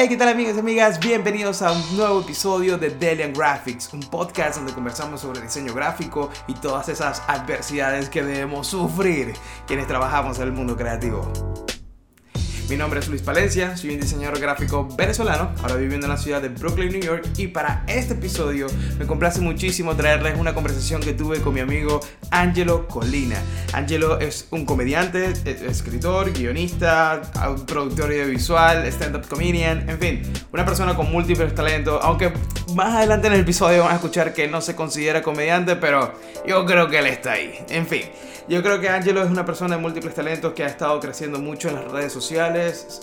Hey, ¿qué tal amigos y amigas? Bienvenidos a un nuevo episodio de Delian Graphics, un podcast donde conversamos sobre diseño gráfico y todas esas adversidades que debemos sufrir quienes trabajamos en el mundo creativo. Mi nombre es Luis Palencia, soy un diseñador gráfico venezolano, ahora viviendo en la ciudad de Brooklyn, New York, y para este episodio me complace muchísimo traerles una conversación que tuve con mi amigo Angelo Colina. Angelo es un comediante, e- escritor, guionista, productor audiovisual, stand-up comedian, en fin, una persona con múltiples talentos, aunque más adelante en el episodio van a escuchar que no se considera comediante, pero yo creo que él está ahí. En fin. Yo creo que Angelo es una persona de múltiples talentos que ha estado creciendo mucho en las redes sociales.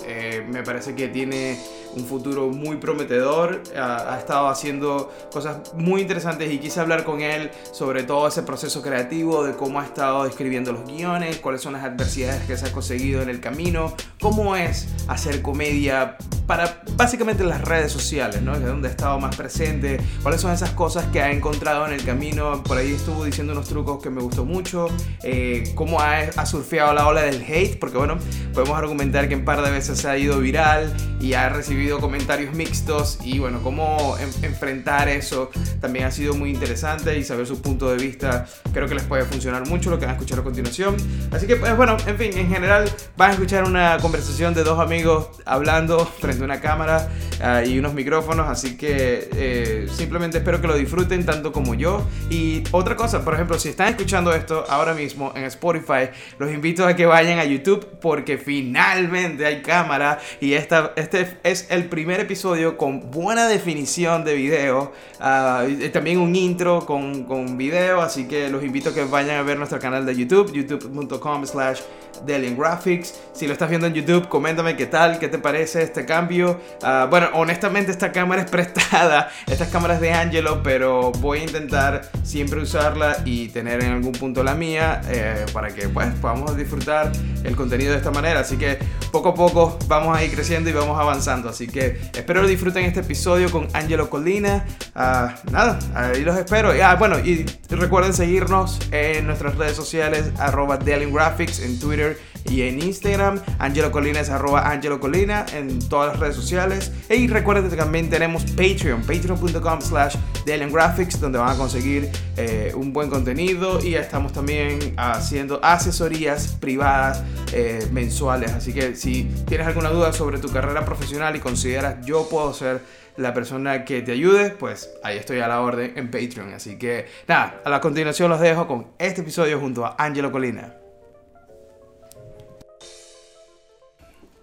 Eh, me parece que tiene un futuro muy prometedor. Ha, estado haciendo cosas muy interesantes y quise hablar con él sobre todo ese proceso creativo, de cómo ha estado escribiendo los guiones, cuáles son las adversidades que se ha conseguido en el camino, cómo es hacer comedia para básicamente las redes sociales, ¿no? Es donde ha estado más presente, cuáles son esas cosas que ha encontrado en el camino. Por ahí estuvo diciendo unos trucos que me gustó mucho. Eh, cómo ha, ha, surfeado la ola del hate, porque bueno, podemos argumentar que par de veces se ha ido viral y ha recibido comentarios mixtos y bueno, cómo en, enfrentar eso también ha sido muy interesante y saber su punto de vista creo que les puede funcionar mucho lo que van a escuchar a continuación. Así que pues bueno, en fin, en general van a escuchar una conversación de dos amigos hablando frente a una cámara uh, y unos micrófonos, así que eh, simplemente espero que lo disfruten tanto como yo. Y otra cosa, por ejemplo, si están escuchando esto ahora mismo, en Spotify, los invito a que vayan a YouTube porque finalmente hay cámara y esta, este es el primer episodio con buena definición de video, uh, también un intro con, con video, así que los invito a que vayan a ver nuestro canal de YouTube, youtube.com slash Graphics. Si lo estás viendo en YouTube, coméntame qué tal, qué te parece este cambio. Uh, bueno, honestamente esta cámara es prestada, estas cámaras de Angelo, pero voy a intentar siempre usarla y tener en algún punto la mía eh, para que pues podamos disfrutar el contenido de esta manera. Así que poco a poco vamos a ir creciendo y vamos avanzando. Así que espero que disfruten este episodio con Angelo Colina. Uh, nada, ahí los espero. Ah, bueno, y recuerden seguirnos en nuestras redes sociales, arroba Graphics en Twitter y en Instagram. Angelo Colina es arroba Angelo Colina en todas las redes sociales. Y recuerden que también tenemos Patreon, patreon.com slash Graphics, donde van a conseguir eh, un buen contenido y estamos también haciendo asesorías privadas eh, mensuales. Así que si tienes alguna duda sobre tu carrera profesional y consideras yo puedo ser la persona que te ayude, pues ahí estoy a la orden en Patreon. Así que nada, a la continuación los dejo con este episodio junto a Angelo Colina.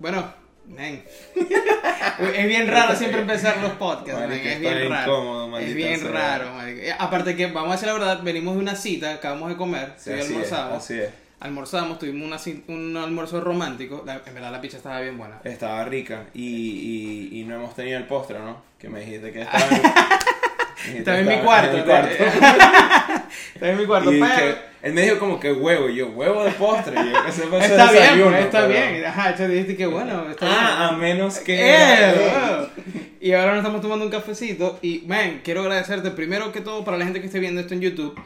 Bueno, man. es bien raro siempre empezar los podcasts, man. es bien raro. Incómodo, es bien sea. raro. Aparte que, vamos a decir la verdad, venimos de una cita, acabamos de comer, Sí, sí, así almorzamos. es, así es. Almorzamos, tuvimos una un almuerzo romántico. La- en verdad la pizza estaba bien buena. Estaba rica y, y, y no hemos tenido el postre, ¿no? Que me dijiste que estaba Estaba en mi cuarto. en cuarto. Estaba en mi cuarto, y pero... que, él me dijo como que huevo, y yo, huevo de postre. Y yo, que se puede Está bien, desayuno, está pero- bien. Ajá, yo dijiste que bueno, está Ah, a bien. menos que... Eh, wow. Y ahora nos estamos tomando un cafecito. Y, man, quiero agradecerte primero que todo para la gente que esté viendo esto en YouTube.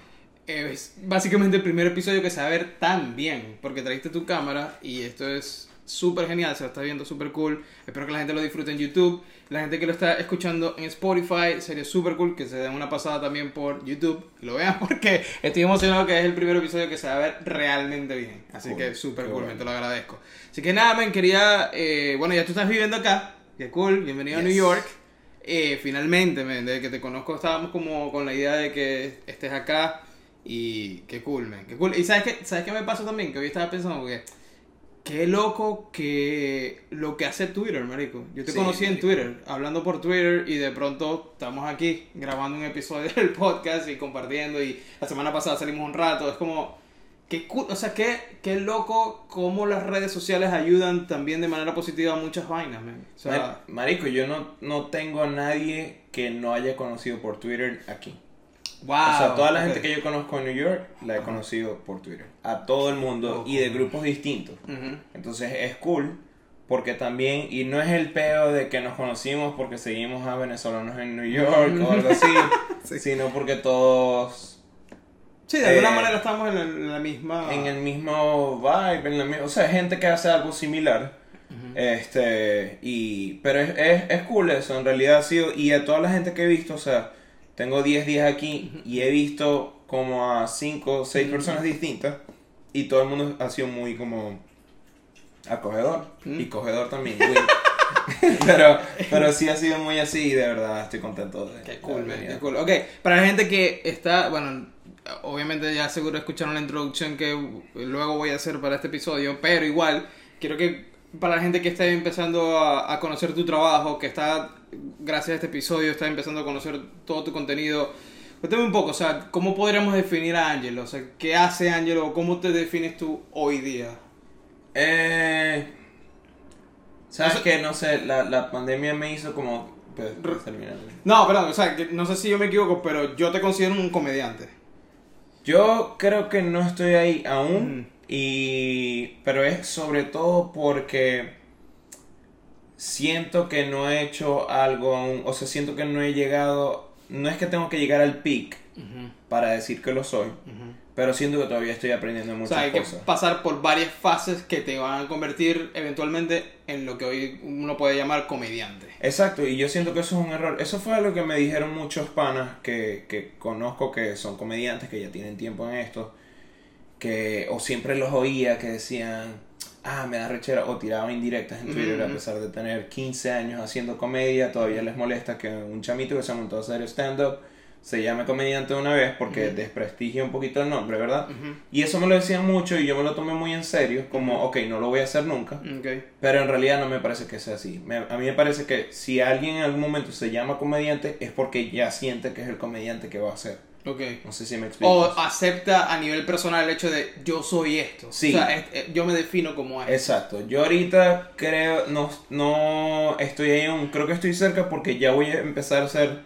Es básicamente el primer episodio que se va a ver tan bien. Porque trajiste tu cámara y esto es súper genial. Se lo está viendo súper cool. Espero que la gente lo disfrute en YouTube. La gente que lo está escuchando en Spotify sería súper cool que se den una pasada también por YouTube. Y lo vean porque estoy emocionado que es el primer episodio que se va a ver realmente bien. Así Cool, que súper cool, bueno. me te lo agradezco. Así que nada, man, quería. eh, bueno, ya tú estás viviendo acá. Qué cool, bienvenido a. New York. Eh, finalmente, man, desde que te conozco estábamos como con la idea de que estés acá. Y qué cool, man, qué cool. Y sabes qué, ¿sabes qué me pasó también? Que hoy estaba pensando que. Qué loco que lo que hace Twitter, marico. Yo te Sí, conocí en. Twitter, hablando por Twitter y de pronto estamos aquí grabando un episodio del podcast y compartiendo y la semana pasada salimos un rato. Es como, qué o sea, qué, qué loco cómo las redes sociales ayudan también de manera positiva a muchas vainas, man. O sea, Mar- Marico, yo no, no tengo a nadie que no haya conocido por Twitter aquí. Wow. o sea, toda la ok. gente que yo conozco en New York la he conocido por Twitter. A todo el mundo y de grupos distintos. Ujú. Entonces es cool porque también, y no es el peo de que nos conocimos porque seguimos a venezolanos en New York o algo así, Sí. sino porque todos Sí, de alguna Eh, manera estamos en la, en la misma... en el mismo vibe, en la o sea, gente que hace algo similar. Este, y, pero es, es, es cool eso, en realidad ha sido, y a toda la gente que he visto, o sea, tengo 10 días aquí y he visto como a 5 o 6 personas distintas y todo el mundo ha sido muy como acogedor y cogedor también. pero, pero sí ha sido muy así y de verdad estoy contento de Qué cool, man, qué cool. Ok, para la gente que está, bueno, obviamente ya seguro escucharon la introducción que luego voy a hacer para este episodio, pero igual, quiero que para la gente que está empezando a, a conocer tu trabajo, que está, gracias a este episodio, está empezando a conocer todo tu contenido, cuéntame un poco, o sea, ¿cómo podríamos definir a Angelo? O sea, ¿qué hace Angelo? ¿Cómo te defines tú hoy día? Eh, ¿Sabes qué? No sé, la, la pandemia me hizo como... Pues. No, perdón, o sea, que no sé si yo me equivoco, pero yo te considero un comediante. Yo creo que no estoy ahí aún, y pero es sobre todo porque siento que no he hecho algo aún, o sea, siento que no he llegado, no es que tengo que llegar al peak para decir que lo soy, pero siento que todavía estoy aprendiendo O muchas sea, hay que cosas. pasar por varias fases que te van a convertir eventualmente en lo que hoy uno puede llamar comediante. Exacto, y yo siento que eso es un error. Eso fue algo que me dijeron muchos panas que, que conozco que son comediantes, que ya tienen tiempo en esto, que o siempre los oía que decían, ah, me da rechera, o tiraban indirectas en Twitter, a pesar de tener 15 años haciendo comedia, todavía les molesta que un chamito que se montó a hacer stand-up se llame comediante de una vez porque desprestigia un poquito el nombre, ¿verdad? Y eso me lo decían mucho y yo me lo tomé muy en serio, como, ok, no lo voy a hacer nunca. Ok. Pero en realidad no me parece que sea así. Me- a mí me parece que si alguien en algún momento se llama comediante es porque ya siente que es el comediante que va a ser. Ok. No sé si me explico. O acepta a nivel personal el hecho de yo soy esto. Sí. O sea, es- es- yo me defino como esto. Exacto. Yo ahorita creo, no, no estoy ahí aún, creo que estoy cerca porque ya voy a empezar a hacer,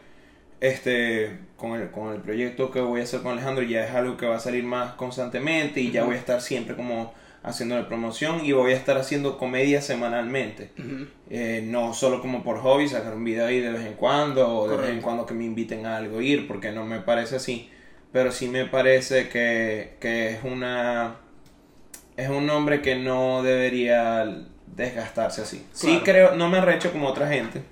este, con el, con el proyecto que voy a hacer con Alejandro, ya es algo que va a salir más constantemente y ya voy a estar siempre como haciendo la promoción y voy a estar haciendo comedia semanalmente. Eh, no solo como por hobby, sacar un video ahí de vez en cuando, o de vez en cuando que me inviten a algo ir, porque no me parece así. Pero sí me parece que, que es una. Es un nombre que no debería desgastarse así. Sí creo, no me arrecho como otra gente.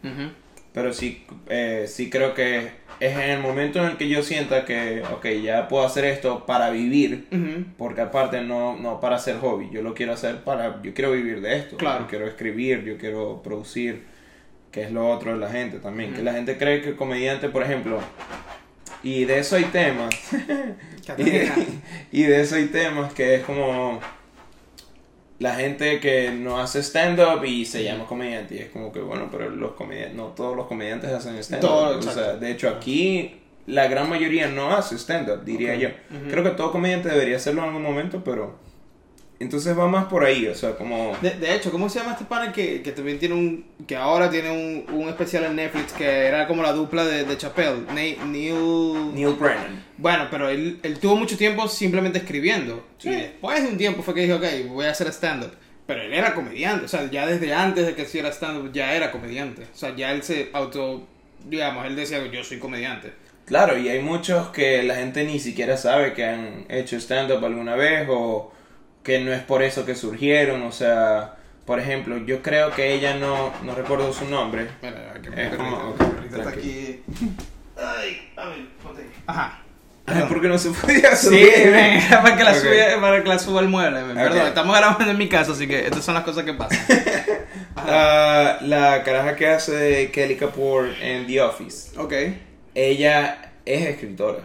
Pero sí, eh, sí creo que es en el momento en el que yo sienta que, ok, ya puedo hacer esto para vivir, porque aparte no, no para hacer hobby, yo lo quiero hacer para, yo quiero vivir de esto, Claro. yo quiero escribir, yo quiero producir, que es lo otro de la gente también, que la gente cree que el comediante, por ejemplo, y de eso hay temas, y de, Catalina. y de eso hay temas que es como la gente que no hace stand-up y se llama comediante, y es como que bueno, pero los comediantes, no todos los comediantes hacen stand-up, o sea, de hecho aquí la gran mayoría no hace stand-up, diría yo. Creo que todo comediante debería hacerlo en algún momento, pero entonces va más por ahí, o sea, como De, de hecho, ¿cómo se llama este pana que, que también tiene un. que ahora tiene un, un especial en Netflix que era como la dupla de, de Chappelle? Ne- Neil. Neil Brennan. Bueno, pero él, él tuvo mucho tiempo simplemente escribiendo. Sí. Y después de un tiempo fue que dijo, ok, voy a hacer stand-up. Pero él era comediante, o sea, ya desde antes de que hiciera stand-up ya era comediante. O sea, ya él se auto. digamos, él decía, yo soy comediante. Claro, y hay muchos que la gente ni siquiera sabe que han hecho stand-up alguna vez o que no es por eso que surgieron, o sea, por ejemplo, yo creo que ella no, no recuerdo su nombre. Que Eh, como- perrito está aquí. Ay, a ver, ponte. Ajá. Ay, ¿Por qué no se podía Sí, subir? ven, era para que la Ok. suba, para que la suba al mueble. Perdón, estamos grabando en mi casa, así que estas son las cosas que pasan. La caraja que hace Kelly Kapoor en The Office. ok. Ella es escritora.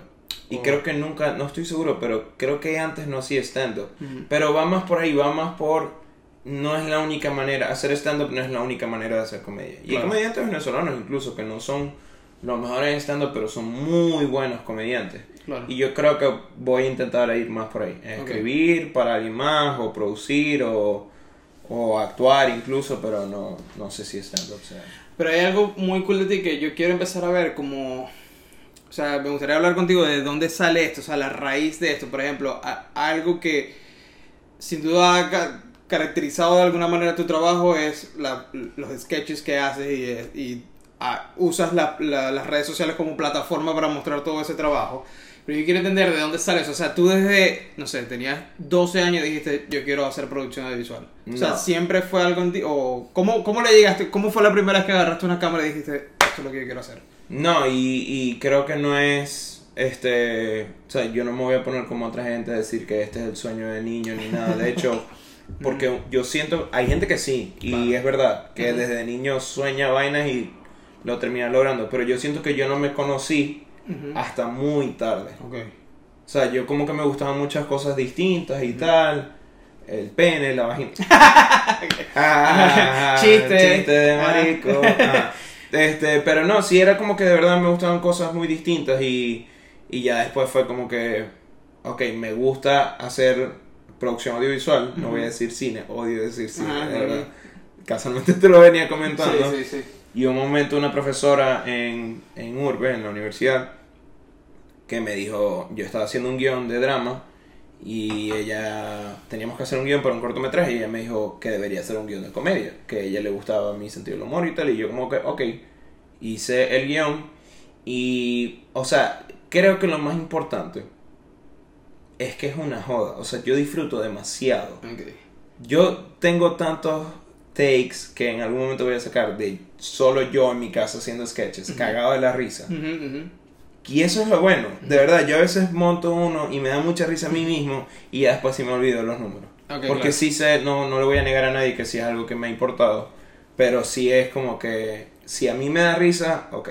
Y creo que nunca, no estoy seguro, pero creo que antes no hacía stand-up. Pero va más por ahí, va más por... No es la única manera, hacer stand-up no es la única manera de hacer comedia. Y hay comediantes venezolanos incluso que no son los mejores en stand-up, pero son muy buenos comediantes. Claro. Y yo creo que voy a intentar ir más por ahí. Escribir para alguien más, o producir, o, o actuar incluso, pero no, no sé si stand-up sea. Pero hay algo muy cool de ti que yo quiero empezar a ver como... O sea, me gustaría hablar contigo de dónde sale esto, o sea, la raíz de esto. Por ejemplo, a- algo que sin duda ha ca- caracterizado de alguna manera tu trabajo es la- los sketches que haces y, y, usas la- la- las redes sociales como plataforma para mostrar todo ese trabajo. Pero yo quiero entender de dónde sale eso. O sea, tú desde, no sé, tenías 12 años y dijiste, yo quiero hacer producción audiovisual. O sea, No. siempre fue algo en ti. O, ¿cómo, ¿Cómo le llegaste? ¿Cómo fue la primera vez que agarraste una cámara y dijiste, esto es lo que yo quiero hacer? No, y, y creo que no es, este, o sea, yo no me voy a poner como otra gente a decir que este es el sueño de niño ni nada. De hecho, porque yo siento, hay gente que sí, y es verdad, que desde niño sueña vainas y lo termina logrando, pero yo siento que yo no me conocí hasta muy tarde. Ok. O sea, yo como que me gustaban muchas cosas distintas y tal. El pene, la vagina. Ah, Chiste. Chiste de marico. Ah. Este, pero no, sí era como que de verdad me gustaban cosas muy distintas y, y ya después fue como que, ok, me gusta hacer producción audiovisual, no voy a decir cine, odio decir cine, de verdad. Casualmente te lo venía comentando. Sí, sí, sí. Y un momento una profesora en, en Urbe, en la universidad, que me dijo, yo estaba haciendo un guion de drama y ella, teníamos que hacer un guion para un cortometraje y ella me dijo que debería hacer un guion de comedia, que a ella le gustaba mi sentido del humor y tal, y yo como que, ok, hice el guion y, o sea, creo que lo más importante es que es una joda, o sea, yo disfruto demasiado. Ok. Yo tengo tantos takes que en algún momento voy a sacar de solo yo en mi casa haciendo sketches, cagado de la risa. Ujú, ujú. Y eso es lo bueno, de verdad, yo a veces monto uno y me da mucha risa a mí mismo y ya después sí me olvido los números. Porque claro. sí sé, no, no le voy a negar a nadie que sí es algo que me ha importado, pero sí es como que si a mí me da risa, ok,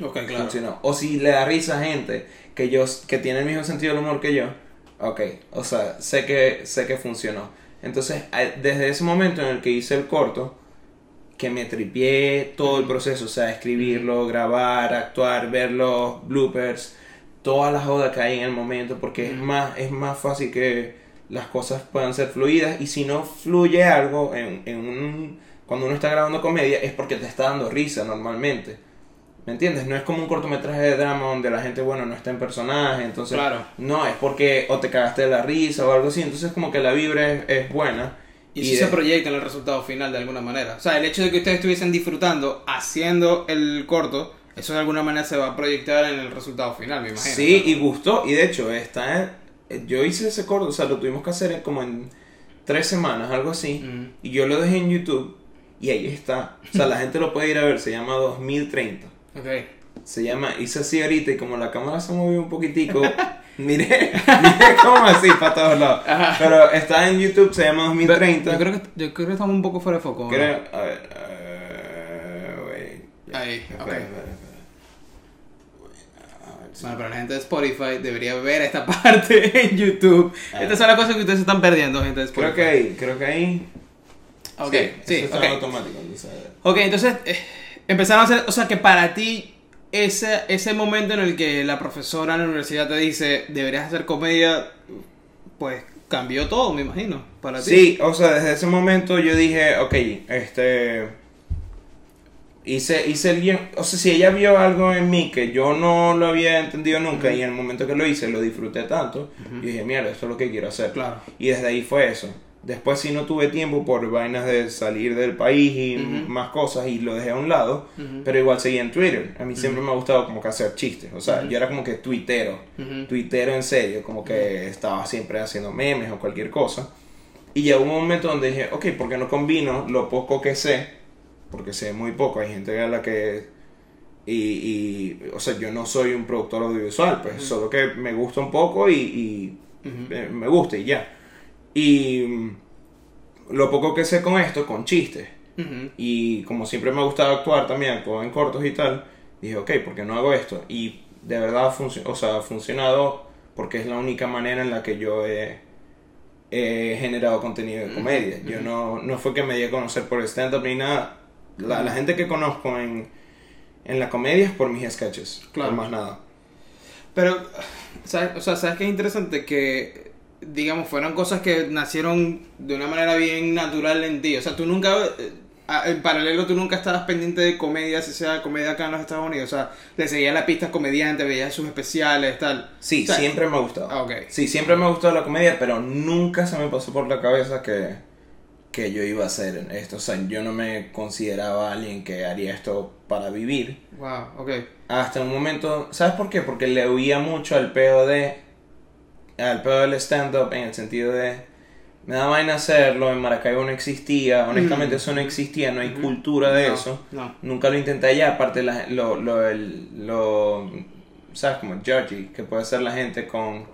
Ok, claro. funcionó. O si le da risa a gente que yo que tiene el mismo sentido del humor que yo, ok, o sea, sé que sé que funcionó. Entonces, desde ese momento en el que hice el corto, que me tripié todo el proceso, o sea, escribirlo, grabar, actuar, ver los bloopers, todas las jodas que hay en el momento, porque es más es más fácil que las cosas puedan ser fluidas y si no fluye algo en, en un cuando uno está grabando comedia es porque te está dando risa normalmente. ¿Me entiendes? No es como un cortometraje de drama donde la gente, bueno, no está en personaje, entonces... Claro. No, es porque o te cagaste de la risa o algo así, entonces como que la vibra es, es buena. Y, de- se proyecta en el resultado final de alguna manera. O sea, el hecho de que ustedes estuviesen disfrutando haciendo el corto, eso de alguna manera se va a proyectar en el resultado final, me imagino. Sí, y gustó, y de hecho, está en- yo hice ese corto, o sea, lo tuvimos que hacer en como en tres semanas, algo así, Mm. y yo lo dejé en YouTube, y ahí está. O sea, la gente lo puede ir a ver, se llama 2030. Ok. Se llama, hice así ahorita, y como la cámara se movió un poquitico, miré, miré como así para todos lados. Ajá. Pero está en YouTube, se llama 2030. Yo creo, que, yo creo que estamos un poco fuera de foco. ¿no? Creo, a ver, eh, wait. Ahí, Espera, ok. espera, espera. A ver, sí. Bueno, pero la gente de Spotify debería ver esta parte en YouTube. Ah. Estas son las cosas que ustedes están perdiendo, gente de Spotify. Creo que ahí, creo que ahí. Ok, eso sí, está ok. en automático. entonces, Ok, entonces eh, empezaron a hacer, o sea que para ti ese, ese momento en el que la profesora en la universidad te dice deberías hacer comedia, pues cambió todo, me imagino, para ti. Sí, o sea, desde ese momento yo dije, ok, este. Hice, hice el guion. O sea, si ella vio algo en mí que yo no lo había entendido nunca y en el momento que lo hice lo disfruté tanto, yo dije, mierda, esto es lo que quiero hacer. Claro. Y desde ahí fue eso. Después sí no tuve tiempo por vainas de salir del país y más cosas y lo dejé a un lado, pero igual seguía en Twitter. A mí siempre me ha gustado como que hacer chistes, o sea, yo era como que tuitero, tuitero en serio, como que estaba siempre haciendo memes o cualquier cosa. Y llegó un momento donde dije, ok, ¿por qué no combino lo poco que sé? Porque sé muy poco, hay gente a la que... Y, y, o sea, yo no soy un productor audiovisual, pues solo que me gusta un poco y, y me gusta y ya. Y lo poco que sé con esto, con chistes. Y como siempre me ha gustado actuar también, actuar en cortos y tal, dije, ok, ¿por qué no hago esto? Y de verdad o sea, ha funcionado porque es la única manera en la que yo he, he generado contenido de comedia. Yo no, no fue que me di a conocer por stand-up ni nada. La, la gente que conozco en, en la comedia es por mis sketches, Claro. por más nada. Pero, ¿sabes? O sea, ¿sabes qué es interesante? Que, digamos, fueron cosas que nacieron de una manera bien natural en ti. O sea, tú nunca, eh, en paralelo, tú nunca estabas pendiente de comedia, si sea comedia acá en los Estados Unidos. O sea, le seguías la pista comediante, veías sus especiales, tal. Sí, O sea, siempre me ha gustado. Ah, ok. Sí, siempre me ha gustado la comedia, pero nunca se me pasó por la cabeza que, que yo iba a hacer esto. O sea, yo no me consideraba alguien que haría esto para vivir. Wow, ok. Hasta un momento, ¿sabes por qué? Porque le oía mucho al pedo de. Al pedo del stand-up en el sentido de. Me da vaina hacerlo, en Maracaibo no existía, honestamente Mm. eso no existía, no hay cultura de No, eso. No. Nunca lo intenté allá, aparte la, lo, lo, el- lo, ¿sabes? Como judgy, que puede ser la gente con,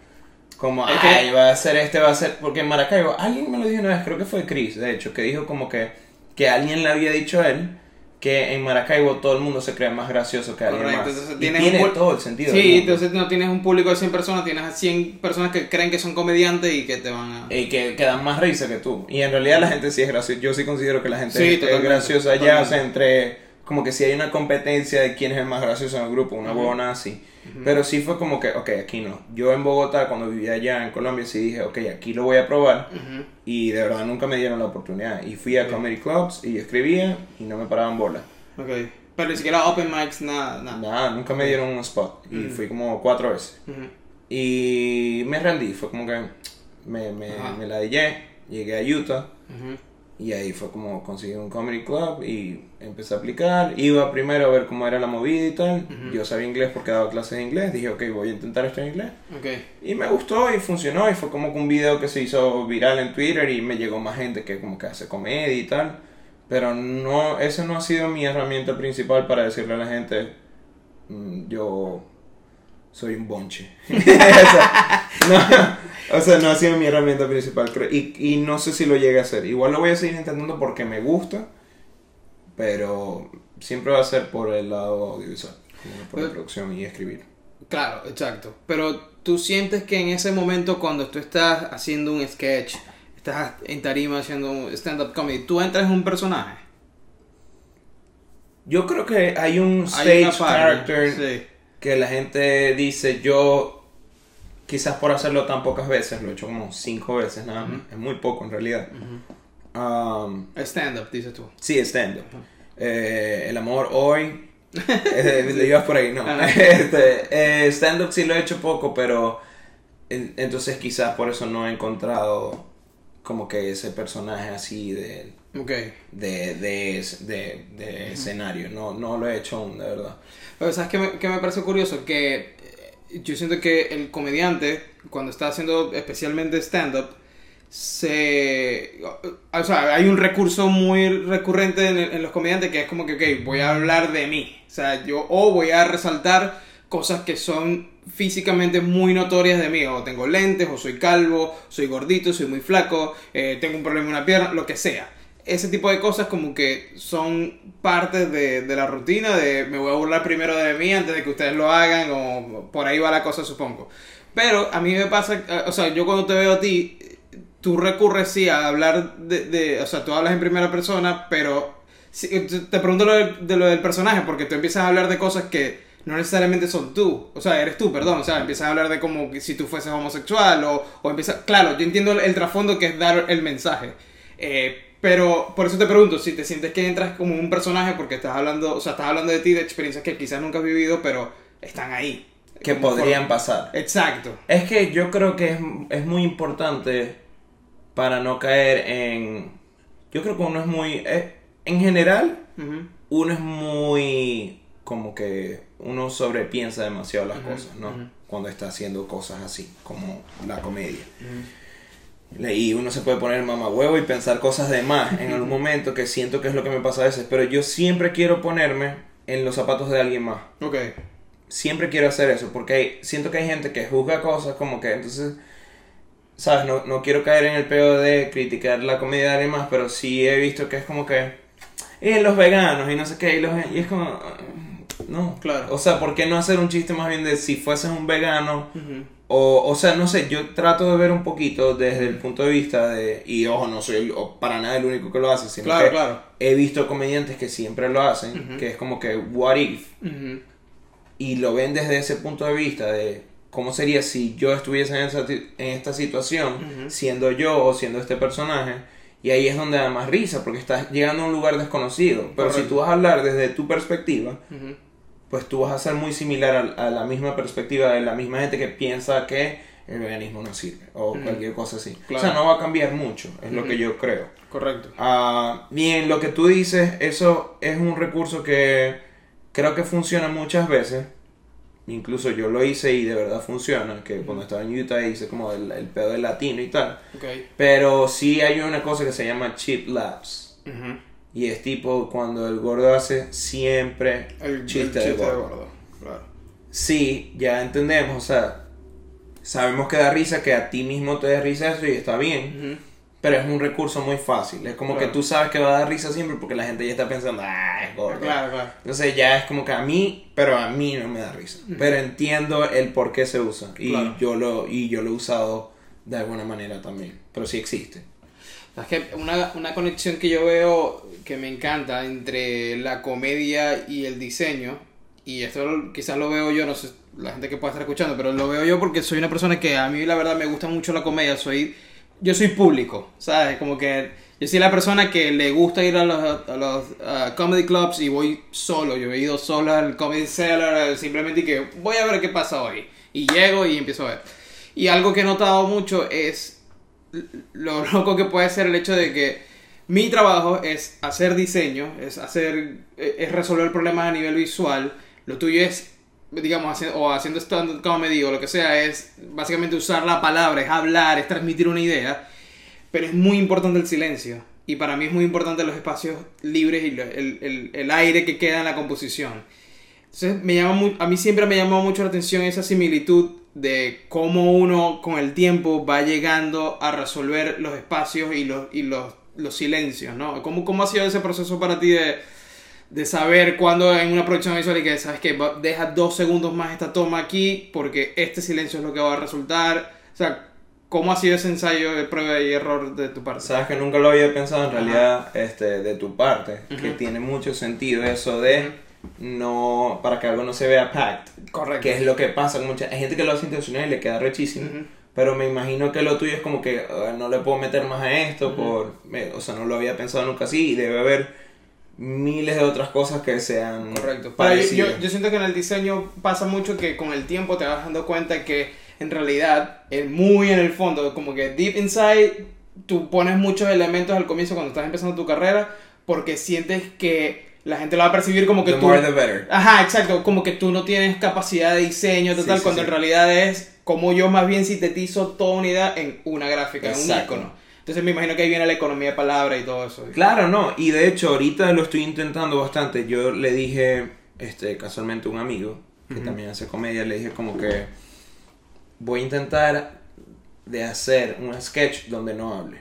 como, Es que- ay, va a hacer este, va a hacer, porque en Maracaibo, alguien me lo dijo una vez, creo que fue Chris, de hecho, que dijo como que, que alguien le había dicho a él, que en Maracaibo todo el mundo se cree más gracioso que alguien Correcto, más. entonces y tienes tiene un todo el sentido. Sí, entonces no tienes un público de 100 personas, tienes a 100 personas que creen que son comediantes y que te van a... Y que, que dan más risa que tú. Y en realidad la gente sí es graciosa. Yo sí considero que la gente Sí, es- graciosa allá. totalmente. O sea, entre. Como que si hay una competencia de quién es el más gracioso en el grupo, una huevona así. Pero sí fue como que, ok, aquí no. Yo en Bogotá, cuando vivía allá en Colombia, sí dije, ok, aquí lo voy a probar. Ujú. Y de verdad nunca me dieron la oportunidad. Y fui a comedy clubs y escribía y no me paraban bola. Ok. Pero ni siquiera open mics, nada, nada. Nada, nunca me dieron un spot. Y fui como cuatro veces. Y me rendí, fue como que me, me, me la dije, llegué a Utah. Y ahí fue como conseguí un comedy club y empecé a aplicar. Iba primero a ver cómo era la movida y tal. Ujú. Yo sabía inglés porque daba clases de inglés. Dije, ok, voy a intentar esto en inglés. Ok. Y me gustó y funcionó. Y fue como que un video que se hizo viral en Twitter y me llegó más gente que como que hace comedia y tal. Pero no, esa no ha sido mi herramienta principal para decirle a la gente, "Mm, yo soy un bonche. o, sea, no, o sea, no ha sido mi herramienta principal. creo- Y, y no sé si lo llegue a hacer. Igual lo voy a seguir intentando porque me gusta, pero siempre va a ser por el lado audiovisual, por la producción y escribir. Claro, exacto. Pero tú sientes que en ese momento cuando tú estás haciendo un sketch, estás en tarima haciendo un stand-up comedy, tú entras en un personaje. Yo creo que hay un stage parte, character Sí. Que la gente dice, yo quizás por hacerlo tan pocas veces, lo he hecho como cinco veces nada más, es muy poco en realidad. Um, Stand-up, dices tú. sí, stand-up. Eh, el amor hoy, eh, lo llevas por ahí, no. Este, eh, stand-up sí lo he hecho poco, pero en- entonces quizás por eso no he encontrado como que ese personaje así de, Ok. de, de, de, de escenario, no, no lo he hecho aún, de verdad. Pero ¿sabes qué me, qué me parece curioso? Que eh, yo siento que el comediante, cuando está haciendo especialmente stand-up, se... O sea, hay un recurso muy recurrente en, en los comediantes que es como que, ok, voy a hablar de mí. O sea, yo o voy a resaltar cosas que son físicamente muy notorias de mí. O tengo lentes, o soy calvo, soy gordito, soy muy flaco, eh, tengo un problema en una pierna, lo que sea ese tipo de cosas como que son parte de, de la rutina de me voy a burlar primero de mí antes de que ustedes lo hagan o por ahí va la cosa supongo. Pero a mí me pasa, eh, o sea, yo cuando te veo a ti, tú recurres sí a hablar de, de- o sea, tú hablas en primera persona, pero sí, te pregunto lo de lo del personaje porque tú empiezas a hablar de cosas que no necesariamente son tú, o sea, eres tú, perdón, o sea, empiezas a hablar de como si tú fueses homosexual o, o empiezas, claro, yo entiendo el, el trasfondo que es dar el mensaje, eh, pero por eso te pregunto, si te sientes que entras como un personaje porque estás hablando, o sea, estás hablando de ti, de experiencias que quizás nunca has vivido, pero están ahí. Que podrían forma- pasar. Exacto. Es que yo creo que es, es muy importante para no caer en... Yo creo que uno es muy... eh, en general, uno es muy... Como que uno sobrepiensa demasiado las cosas, ¿no? Cuando está haciendo cosas así, como la comedia. Y uno se puede poner mamahuevo y pensar cosas de más en algún momento que siento que es lo que me pasa a veces. Pero yo siempre quiero ponerme en los zapatos de alguien más. Ok. Siempre quiero hacer eso porque hay- siento que hay gente que juzga cosas como que entonces, ¿sabes? No, no quiero caer en el pedo de criticar la comedia de alguien más, pero sí he visto que es como que, eh, los veganos y no sé qué, y, los, y es como, ah, no. Claro. O sea, ¿por qué no hacer un chiste más bien de si fueses un vegano? Ujú. O, o sea, no sé, yo trato de ver un poquito desde el punto de vista de, y ojo, no soy el- para nada el único que lo hace, sino Claro, que claro. he visto comediantes que siempre lo hacen, que es como que, what if? Y lo ven desde ese punto de vista de cómo sería si yo estuviese en, esa en esta situación, siendo yo o siendo este personaje. Y ahí es donde da más risa, porque estás llegando a un lugar desconocido. Pero si tú vas a hablar desde tu perspectiva. Pues tú vas a ser muy similar a, a la misma perspectiva de la misma gente que piensa que el veganismo no sirve o cualquier cosa así. Claro. O sea, no va a cambiar mucho, es lo que yo creo. Correcto. Ah, bien, lo que tú dices, eso es un recurso que creo que funciona muchas veces. Incluso yo lo hice y de verdad funciona, que cuando estaba en Utah hice como el, el pedo del latino y tal. Pero sí hay una cosa que se llama chip labs. Ujú. Y es tipo cuando el gordo hace siempre El chiste, el de chiste de gordo. gordo. Claro. Sí, ya entendemos, o sea, sabemos que da risa, que a ti mismo te da risa eso y está bien. Ujú. Pero es un recurso muy fácil. Es como Claro. que tú sabes que va a dar risa siempre porque la gente ya está pensando, ah, es gordo. Claro, claro. Entonces ya es como que a mí, pero a mí no me da risa. Pero entiendo el por qué se usa. Y, Claro. yo lo, y yo lo he usado de alguna manera también. Pero sí existe. Es que una, una conexión que yo veo que me encanta entre la comedia y el diseño, y esto quizás lo veo yo, no sé, la gente que pueda estar escuchando, pero lo veo yo porque soy una persona que a mí la verdad me gusta mucho la comedia, soy yo soy público, ¿sabes? Como que yo soy la persona que le gusta ir a los, comedy clubs y voy solo, yo he ido solo al comedy cellar, simplemente que voy a ver qué pasa hoy, y llego y empiezo a ver. Y algo que he notado mucho es lo loco que puede ser el hecho de que mi trabajo es hacer diseño, es hacer, eh, es resolver problemas a nivel visual. Lo tuyo es, digamos, o haciendo stand-up comedy o lo que sea, es básicamente usar la palabra, es hablar, es transmitir una idea. Pero es muy importante el silencio. Y para mí es muy importante los espacios libres y el, el- el aire que queda en la composición. Entonces, me llama mu- a mí siempre me llamó mucho la atención esa similitud de cómo uno con el tiempo va llegando a resolver los espacios y los, y los, los silencios, ¿no? ¿Cómo, ¿Cómo ha sido ese proceso para ti de, de saber cuándo en una producción visual y que sabes que va- deja dos segundos más esta toma aquí porque este silencio es lo que va a resultar? O sea, ¿cómo ha sido ese ensayo de prueba y error de tu parte? Sabes que nunca lo había pensado en Ajá. realidad este, de tu parte. Que tiene mucho sentido eso de no. para que algo no se vea packed. Correcto. Que es lo que pasa con mucha. Hay gente que lo hace intencional y le queda rechísimo. Pero me imagino que lo tuyo es como que "Ah, no le puedo meter más a esto. Por me- O sea, no lo había pensado nunca así. Y debe haber miles de otras cosas que sean. Correcto. Yo, parecidas. yo- siento que en el diseño pasa mucho que con el tiempo te vas dando cuenta que en realidad, muy en el fondo, como que deep inside, tú pones muchos elementos al comienzo cuando estás empezando tu carrera porque sientes que la gente lo va a percibir como que The tú... more the better. Ajá, exacto, como que tú no tienes capacidad de diseño total, Sí, sí, cuando sí. en realidad es como yo más bien sintetizo toda una idea en una gráfica, en un icono. Entonces me imagino que ahí viene la economía de palabra y todo eso. Claro, no, y de hecho ahorita lo estoy intentando bastante. Yo le dije, este, casualmente a un amigo que también hace comedia, le dije como que voy a intentar de hacer un sketch donde no hable,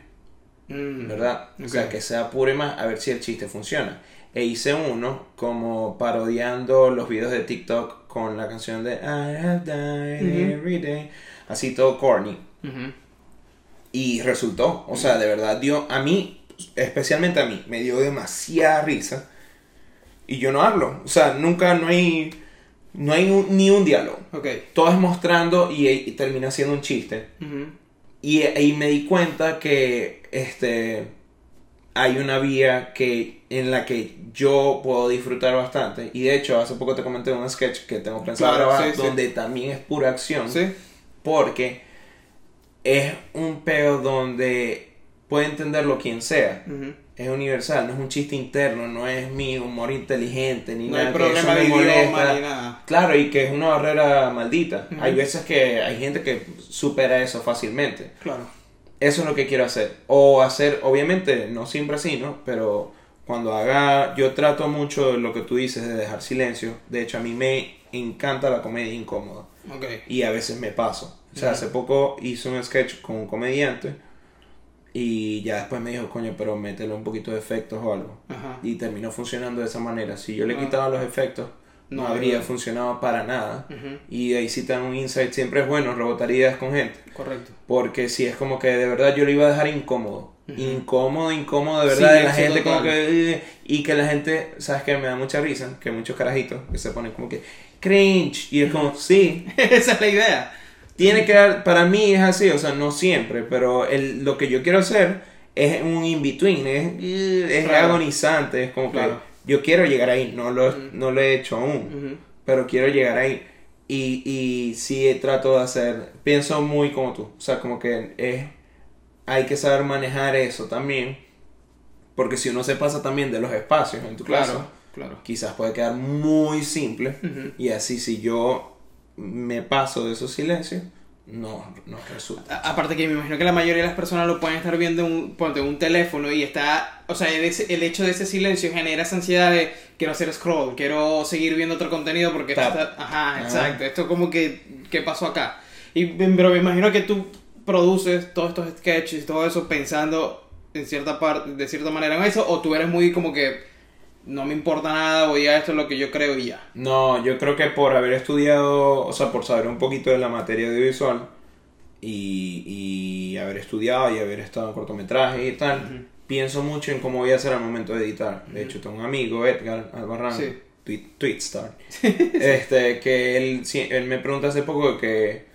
Mm. ¿verdad? O sea, que sea pure más a ver si el chiste funciona. E hice uno como parodiando los videos de TikTok con la canción de I have died every day, así todo corny. Y resultó, o sea, de verdad dio, a mí, especialmente a mí, me dio demasiada risa. Y yo no hablo, o sea, nunca, no hay, no hay un- ni un diálogo. Ok. Todo es mostrando y, y termina siendo un chiste. Y, y me di cuenta que, este, hay una vía que, en la que yo puedo disfrutar bastante. Y de hecho, hace poco te comenté un sketch que tengo pensado Claro, grabar, sí, sí. donde también es pura acción Sí. porque es un peo donde puede entenderlo quien sea. Es universal, no es un chiste interno, no es mi humor inteligente ni No nada hay que de me idioma molesta. ni nada. Claro, y que es una barrera maldita. Hay veces que hay gente que supera eso fácilmente. Claro. Eso es lo que quiero hacer. O hacer, obviamente, no siempre así, ¿no? Pero cuando haga, yo trato mucho de lo que tú dices de dejar silencio. De hecho, a mí me encanta la comedia incómoda y a veces me paso. O sea, hace poco hice un sketch con un comediante y ya después me dijo, coño, pero métele un poquito de efectos o algo. Y terminó funcionando de esa manera. Si yo le Ah. quitaba los efectos, no, No, habría verdad. funcionado para nada. Y ahí sí te dan un insight. Siempre es bueno rebotar ideas con gente. Correcto. Porque si es como que de verdad yo lo iba a dejar incómodo. Incómodo, incómodo, de verdad. de la gente como que... "Eh", Y que la gente, ¿sabes qué? Me da mucha risa. Que muchos carajitos que se ponen como que... Cringe. Y es como, sí, Esa es la idea. tiene que dar, para mí es así, o sea, no siempre, pero el, lo que yo quiero hacer es un in-between, es, es Claro. agonizante, es como Claro. que yo quiero llegar ahí, no lo, no lo he hecho aún, pero quiero llegar ahí. Y, y sí trato de hacer, pienso muy como tú, o sea, como que es, hay que saber manejar eso también, porque si uno se pasa también de los espacios en tu clase, Claro, claro. quizás puede quedar muy simple, y así si yo me paso de esos silencios, no, no resulta. A- Aparte que me imagino que la mayoría de las personas lo pueden estar viendo en un, ponte, un teléfono y está, o sea, el, el hecho de ese silencio genera esa ansiedad de quiero hacer scroll, quiero seguir viendo otro contenido porque Tap. está, ajá, Ajá. exacto, esto como que, ¿qué pasó acá? Y, pero me imagino que tú produces todos estos sketches y todo eso pensando en cierta parte, de cierta manera en eso, o tú eres muy como que no me importa nada, voy a esto es lo que yo creo y ya. No, yo creo que por haber estudiado, o sea, por saber un poquito de la materia audiovisual y, y haber estudiado y haber estado en cortometraje y tal, pienso mucho en cómo voy a hacer al momento de editar. De hecho, tengo un amigo, Edgar Albarrán, Sí. tweet, Tweetstar, este, que él, sí, él me preguntó hace poco que,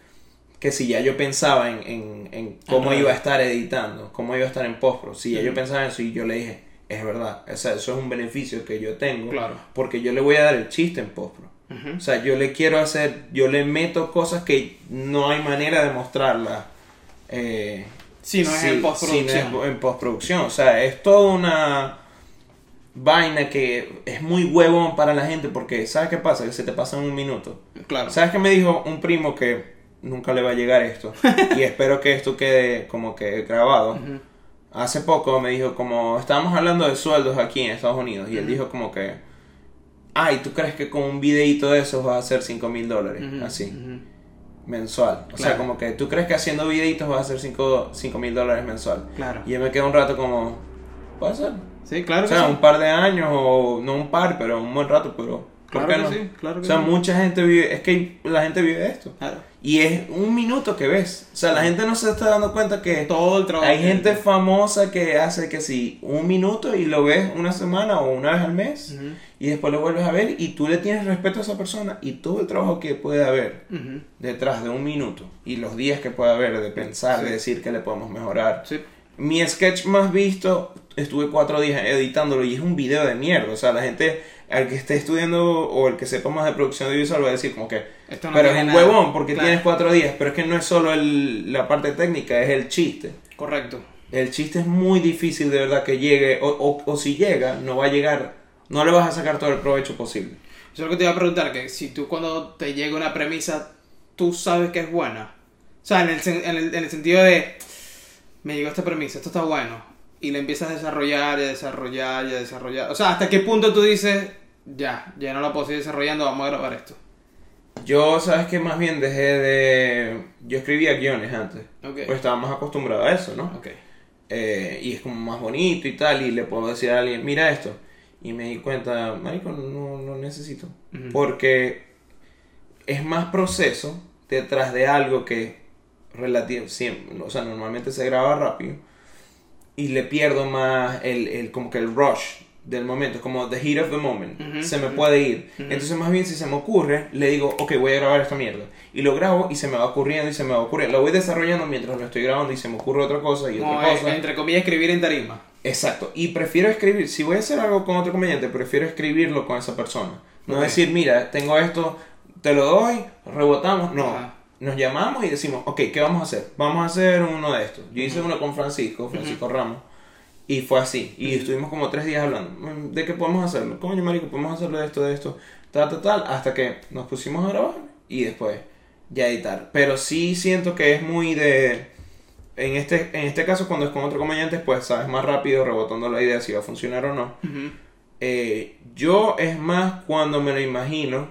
que si ya yo pensaba en, en, en cómo Ajá. iba a estar editando, cómo iba a estar en postpro, si ya yo pensaba en eso y yo le dije, es verdad, o sea, eso es un beneficio que yo tengo Claro. porque yo le voy a dar el chiste en postpro. Ujú. O sea, yo le quiero hacer, yo le meto cosas que no hay manera de mostrarlas. Eh, Si no es en postproducción. si no es en postproducción. O sea, es toda una vaina que es muy huevón para la gente porque, ¿sabes qué pasa? Que se te pasa en un minuto. Claro. ¿Sabes qué me dijo un primo que nunca le va a llegar esto? y espero que esto quede como que grabado. Ujú. Hace poco me dijo como, estábamos hablando de sueldos aquí en Estados Unidos y él dijo como que, ay, ¿tú crees que con un videito de esos vas a hacer 5 mil dólares? Así, mensual. O sea, como que tú crees que haciendo videitos vas a hacer 5 mil dólares mensual. Claro. Y yo me quedo un rato como, puede ser. Sí, claro O que sea, sí. un par de años o no un par, pero un buen rato, pero... ¿por Claro que no? sí, claro que o sea, sí. mucha gente vive, es que la gente vive esto. Claro. Y es un minuto que ves. O sea, la gente no se está dando cuenta que Todo el trabajo. hay gente famosa que hace que sí, un minuto y lo ves una semana o una vez al mes Ujú, y después lo vuelves a ver y tú le tienes respeto a esa persona y todo el trabajo que puede haber ujú. detrás de un minuto y los días que puede haber de pensar, Sí. de decir que le podemos mejorar. Sí. Mi sketch más visto, estuve cuatro días editándolo y es un video de mierda. O sea, la gente, al que esté estudiando o el que sepa más de producción audiovisual va a decir como que, Esto no pero es un nada. huevón porque Claro. tienes cuatro días. Pero es que no es solo el- la parte técnica, es el chiste. Correcto. El chiste es muy difícil de verdad que llegue, o, o, o si llega, no va a llegar, no le vas a sacar todo el provecho posible. Eso es lo que te iba a preguntar, que si tú cuando te llega una premisa, tú sabes que es buena. O sea, en el, en el, en el sentido de, me llegó esta premisa, esto está bueno. Y le empiezas a desarrollar y a desarrollar y a desarrollar. O sea, ¿hasta qué punto tú dices, ya, ya no la puedo seguir desarrollando, vamos a grabar esto? Yo, sabes que más bien dejé de... Yo escribía guiones antes, Ok. pues estaba más acostumbrado a eso, ¿no? Ok. Eh, y es como más bonito y tal, y le puedo decir a alguien, mira esto. Y me di cuenta, marico, no, no necesito. Porque es más proceso detrás de algo que relativo, siempre, o sea, normalmente se graba rápido. Y le pierdo más el, el como que el rush del momento, como the heat of the moment. Ujú, Se me ujú. puede ir. Ujú. Entonces, más bien, si se me ocurre, le digo, ok, voy a grabar esta mierda. Y lo grabo y se me va ocurriendo y se me va ocurriendo. Lo voy desarrollando mientras lo estoy grabando y se me ocurre otra cosa y Como, otra eh, cosa. entre comillas, escribir en tarima. Exacto. Y prefiero escribir, si voy a hacer algo con otro comediante, prefiero escribirlo con esa persona. No Ok. decir, mira, tengo esto, te lo doy, rebotamos. No. Nos llamamos y decimos, ok, ¿qué vamos a hacer? Vamos a hacer uno de estos. Yo hice uno con Francisco, Francisco Ramos. Y fue así. Y estuvimos como tres días hablando. "Mm, ¿De qué podemos hacerlo? Coño, marico, podemos hacerlo de esto, de esto. Tal, tal, tal. Hasta que nos pusimos a grabar. Y después ya editar. Pero sí siento que es muy de... En este, en este caso, cuando es con otro comediante, pues sabes más rápido, rebotando la idea si va a funcionar o no. Eh, yo es más cuando me lo imagino,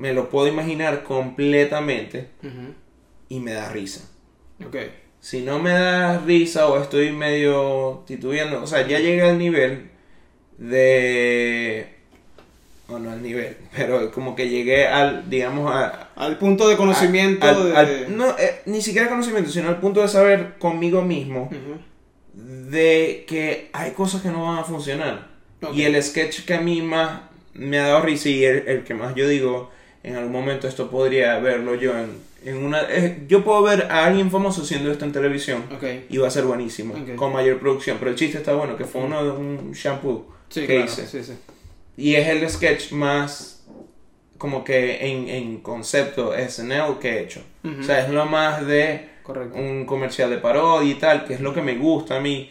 me lo puedo imaginar completamente y me da risa. Ok. Si no me da risa o estoy medio titubeando, o sea, ya llegué al nivel de... O no al nivel, pero como que llegué al, digamos, a... Al punto de conocimiento al- de... no, eh, ni siquiera conocimiento, sino al punto de saber conmigo mismo de que hay cosas que no van a funcionar. Y el sketch que a mí más me ha dado risa y el, el que más yo digo, en algún momento esto podría verlo yo en, en una... eh, yo puedo ver a alguien famoso haciendo esto en televisión Ok. y va a ser buenísimo, con mayor producción. Pero el chiste está bueno, que fue uno de un shampoo Sí, que claro. hice. Sí, sí. Y es el sketch más como que en, en concepto SNL que he hecho. O sea, es lo más de Correcto. un comercial de parodia y tal, que es lo que me gusta a mí.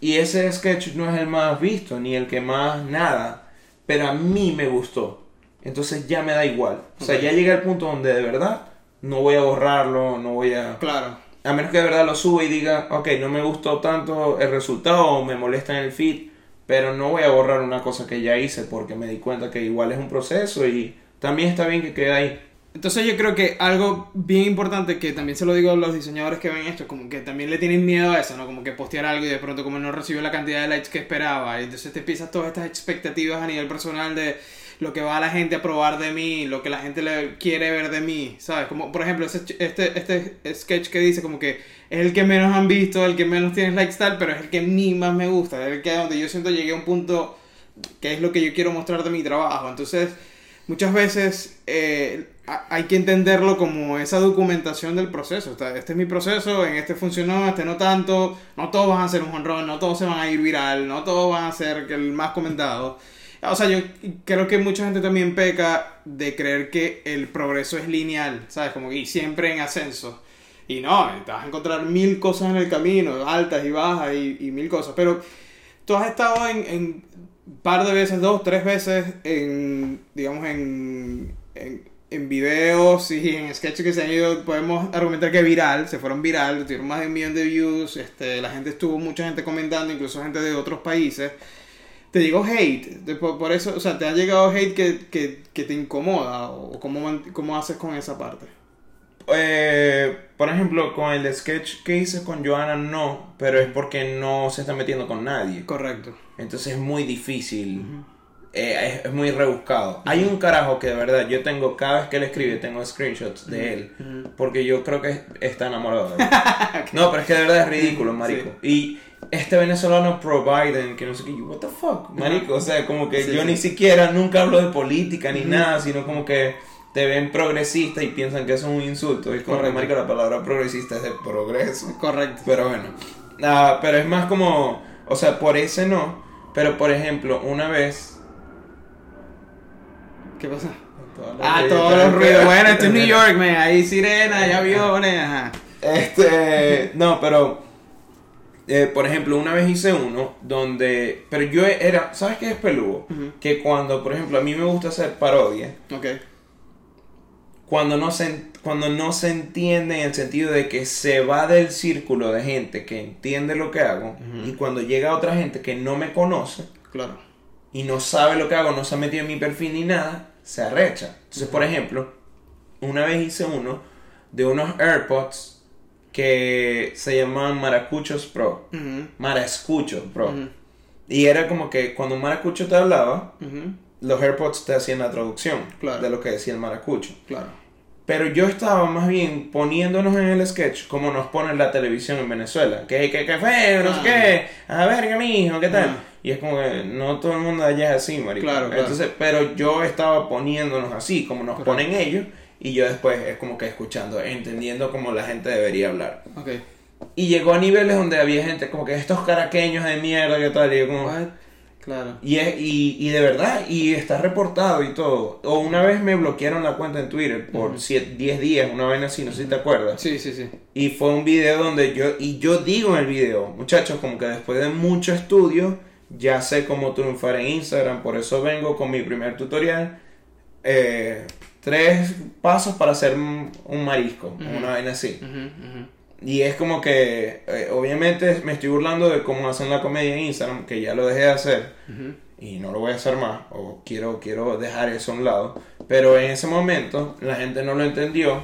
Y ese sketch no es el más visto, ni el que más nada, pero a mí me gustó. Entonces ya me da igual. O sea, ya llegué al punto donde de verdad no voy a borrarlo, no voy a... Claro. A menos que de verdad lo suba y diga, ok, no me gustó tanto el resultado o me molesta en el feed, pero no voy a borrar una cosa que ya hice porque me di cuenta que igual es un proceso y también está bien que quede ahí. Entonces yo creo que algo bien importante que también se lo digo a los diseñadores que ven esto, como que también le tienen miedo a eso, ¿no? Como que postear algo y de pronto como no recibió la cantidad de likes que esperaba, y entonces te empiezas todas estas expectativas a nivel personal de lo que va a la gente a probar de mí, lo que la gente le quiere ver de mí, ¿sabes? Como por ejemplo ese este, este sketch que dice como que es el que menos han visto, el que menos tiene likes tal, pero es el que a mí más me gusta, es el que donde yo siento llegué a un punto que es lo que yo quiero mostrar de mi trabajo, entonces muchas veces eh, ha- hay que entenderlo como esa documentación del proceso. Este es mi proceso, en este funcionó, este no tanto. No todos van a ser un honrón, no todos se van a ir viral, no todos van a ser el más comentado. O sea, yo creo que mucha gente también peca de creer que el progreso es lineal, ¿sabes? Como y siempre en ascenso. Y no, te vas a encontrar mil cosas en el camino, altas y bajas y, mil cosas. Pero tú has estado en, en par de veces, dos, tres veces, en, digamos, en, en, en videos y en sketches que se han ido, podemos argumentar que viral, se fueron viral, tuvieron más de un millón de views, este, la gente estuvo, mucha gente comentando, incluso gente de otros países. Te digo hate, de- por, por eso, o sea, te ha llegado hate que, que, que te incomoda, o cómo, cómo haces con esa parte. Eh, por ejemplo, con el sketch que hice con Joana no, pero es porque no se está metiendo con nadie. Correcto. Entonces es muy difícil. Eh, es, es muy rebuscado. Hay un carajo que de verdad yo tengo, cada vez que él escribe, tengo screenshots de él. Porque yo creo que está enamorado de él. No, pero es que de verdad es ridículo, marico. Y este venezolano pro Biden, que no sé qué, yo, what the fuck, marico. O sea, como que Sí, yo sí. ni siquiera nunca hablo de política ni nada, sino como que te ven progresista y piensan que eso es un insulto. Es como marico, la palabra progresista es de progreso. Correcto. Pero bueno. Ah, pero es más como. O sea, por ese no. Pero por ejemplo, una vez. ¿Qué pasa? Ah, todos los ruidos. Bueno, esto es New York, man. Hay sirenas, hay aviones, ajá. Este. No, pero. Eh, por ejemplo, una vez hice uno donde. Pero yo era. ¿Sabes qué es peludo? Que cuando, por ejemplo, a mí me gusta hacer parodia. Ok. Cuando no, se, cuando no se entiende en el sentido de que se va del círculo de gente que entiende lo que hago. Y cuando llega otra gente que no me conoce. Claro. y no sabe lo que hago, no se ha metido en mi perfil ni nada, se arrecha. Entonces, por ejemplo, una vez hice uno de unos AirPods que se llaman Maracuchos Pro. Ujú. Maraescucho Pro. Ujú. Y era como que cuando un maracucho te hablaba, Ujú. los AirPods te hacían la traducción Claro. de lo que decía el maracucho. Claro. Pero yo estaba más bien poniéndonos en el sketch como nos pone la televisión en Venezuela. Que, que, que fue, no sé Ah. qué. A ver, que mijo, ¿qué tal? Ah. Y es como que no todo el mundo allá es así, marico. Claro, claro. Entonces, pero yo estaba poniéndonos así, como nos Correcto. ponen ellos. Y yo después es como que escuchando, entendiendo cómo la gente debería hablar. Ok. Y llegó a niveles donde había gente como que estos caraqueños de mierda, ¿qué tal? Y yo como... What? Claro. Y, es- y, y de verdad, y está reportado y todo. O una vez me bloquearon la cuenta en Twitter por Ujú. 10 días, una vez así, no sé si te acuerdas. Sí, sí, sí. Y fue un video donde yo, y yo digo en el video, muchachos, como que después de mucho estudio, ya sé cómo triunfar en Instagram, por eso vengo con mi primer tutorial. eh, tres pasos para hacer un, un marisco, una vaina así. Y es como que, eh, obviamente me estoy burlando de cómo hacen la comedia en Instagram, que ya lo dejé de hacer y no lo voy a hacer más o quiero quiero dejar eso a un lado. Pero en ese momento la gente no lo entendió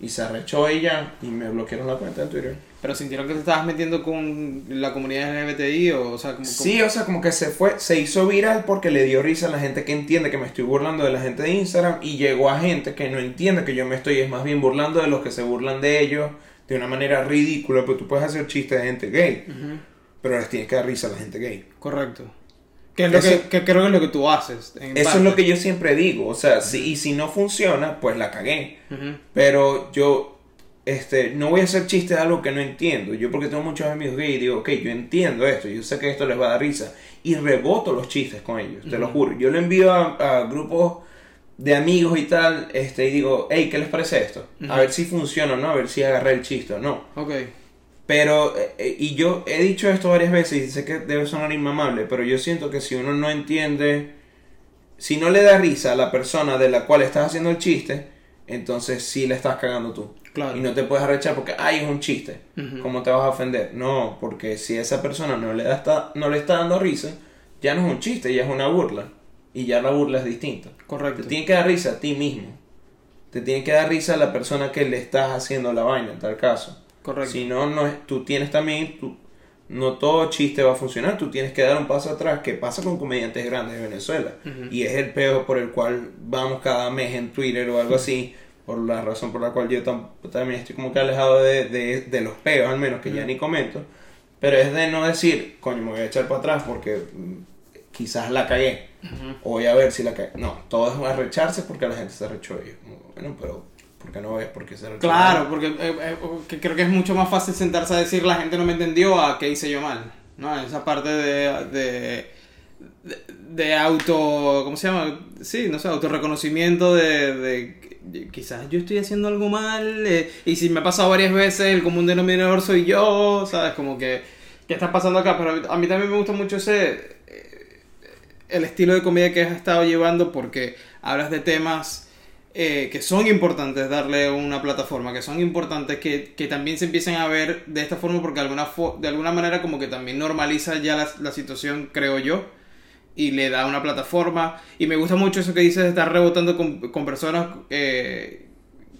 y se arrechó ya y me bloquearon la cuenta en Twitter Pero sintieron que te estabas metiendo con la comunidad LGBTI o, o sea, como... sí o sea como que se fue se hizo viral porque le dio risa a la gente que entiende que me estoy burlando de la gente de Instagram y llegó a gente que no entiende que yo me estoy es más bien burlando de los que se burlan de ellos de una manera ridícula pero tú puedes hacer chistes de gente gay pero les tienes que dar risa a la gente gay Correcto. Que, es lo Eso- que, que creo que es lo que tú haces. en eso parte. es lo que yo siempre digo o sea si, y si no funciona pues la cagué. Pero yo este, no voy a hacer chistes de algo que no entiendo. Yo porque tengo muchos amigos gay y digo, ok, yo entiendo esto, yo sé que esto les va a dar risa. Y reboto los chistes con ellos, te lo juro. Yo le envío a, a grupos de amigos y tal, este, y digo, hey, ¿qué les parece esto? A ver si funciona o no, a ver si agarré el chiste o no. Ok. Pero, eh, eh, y yo he dicho esto varias veces y sé que debe sonar inmamable, pero yo siento que si uno no entiende, si no le da risa a la persona de la cual estás haciendo el chiste, entonces sí le estás cagando tú. Claro. Y no te puedes arrechar porque, ay, es un chiste. ¿Cómo te vas a ofender? No, porque si esa persona no le, da esta- no le está dando risa, ya no es un chiste, ya es una burla. Y ya la burla es distinta. Correcto. Te tiene que dar risa a ti mismo. Te tiene que dar risa a la persona que le estás haciendo la vaina, en tal caso. Correcto. Si no, no es, tú tienes también, tú- no todo chiste va a funcionar, tú tienes que dar un paso atrás, que pasa con comediantes grandes de Venezuela. Y es el peo por el cual vamos cada mes en Twitter o algo así, por la razón por la cual yo tam- también estoy como que alejado de, de, de los peos, al menos, que ya ni comento. Pero es de no decir, coño, me voy a echar para atrás porque mm, quizás la cagué. O voy a ver si la cagué. No, todo es arrecharse porque la gente se arrechó. Y yo bueno, pero ¿por qué no ves por qué se arrechó? Claro, porque eh, eh, creo que es mucho más fácil sentarse a decir la gente no me entendió a qué hice yo mal. ¿no? Esa parte de, de, de, de auto. ¿Cómo se llama? Sí, no sé, autorreconocimiento de, de quizás yo estoy haciendo algo mal. eh, y si me ha pasado varias veces, el común denominador soy yo, ¿sabes? Como que. ¿Qué está pasando acá? Pero a mí también me gusta mucho ese. eh, el estilo de comedia que has estado llevando porque hablas de temas eh, que son importantes darle una plataforma, que son importantes que, que también se empiecen a ver de esta forma porque de alguna, fo- de alguna manera como que también normaliza ya la, la situación, creo yo, y le da una plataforma. Y me gusta mucho eso que dices de estar rebotando con, con personas eh,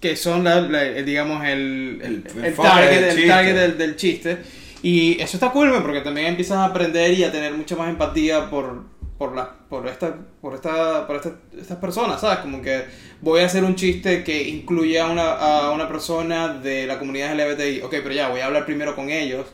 que son, la, la- digamos, el, el, El el target, del target del, del chiste. Y eso está cool, porque también empiezas a aprender y a tener mucha más empatía por, por, la, por, esta, por, esta, por esta- estas personas, ¿sabes? Como que voy a hacer un chiste que incluya a una, a una persona de la comunidad LGBTI. Ok, pero ya, voy a hablar primero con ellos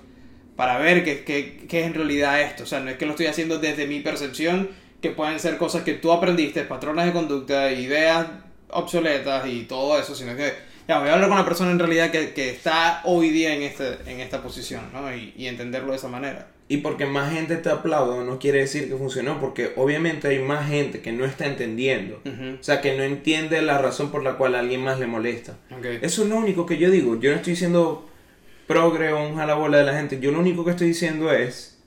para ver qué, qué, qué es en realidad esto. O sea, no es que lo estoy haciendo desde mi percepción, que pueden ser cosas que tú aprendiste, patrones de conducta, ideas obsoletas y todo eso, sino que ya voy a hablar con la persona en realidad que, que está hoy día en, este, en esta posición, ¿no? Y, y entenderlo de esa manera. Y porque más gente te aplaude no quiere decir que funcionó, porque obviamente hay más gente que no está entendiendo. O sea, que no entiende la razón por la cual a alguien más le molesta. Eso es lo único que yo digo. Yo no estoy diciendo progre o un jalabola de la gente. Yo lo único que estoy diciendo es...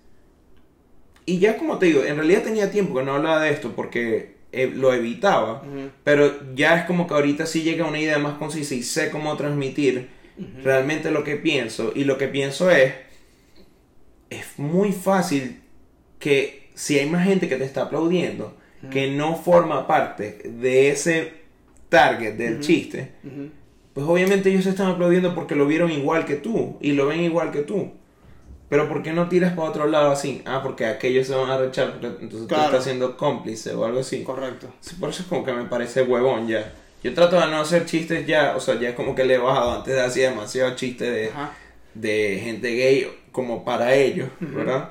Y ya como te digo, en realidad tenía tiempo que no hablaba de esto porque eh, lo evitaba. Pero ya es como que ahorita sí llega una idea más concisa y sé cómo transmitir realmente lo que pienso. Y lo que pienso es, es muy fácil que si hay más gente que te está aplaudiendo, que no forma parte de ese target del chiste, pues obviamente ellos se están aplaudiendo porque lo vieron igual que tú y lo ven igual que tú. Pero ¿por qué no tiras para otro lado así? Ah, porque aquellos se van a rechar, entonces Claro. tú estás siendo cómplice o algo así. Correcto. Por eso es como que me parece huevón ya. Yo trato de no hacer chistes ya, o sea, ya es como que le he bajado. Antes hacía demasiado chiste de, de gente gay como para ellos. ¿verdad?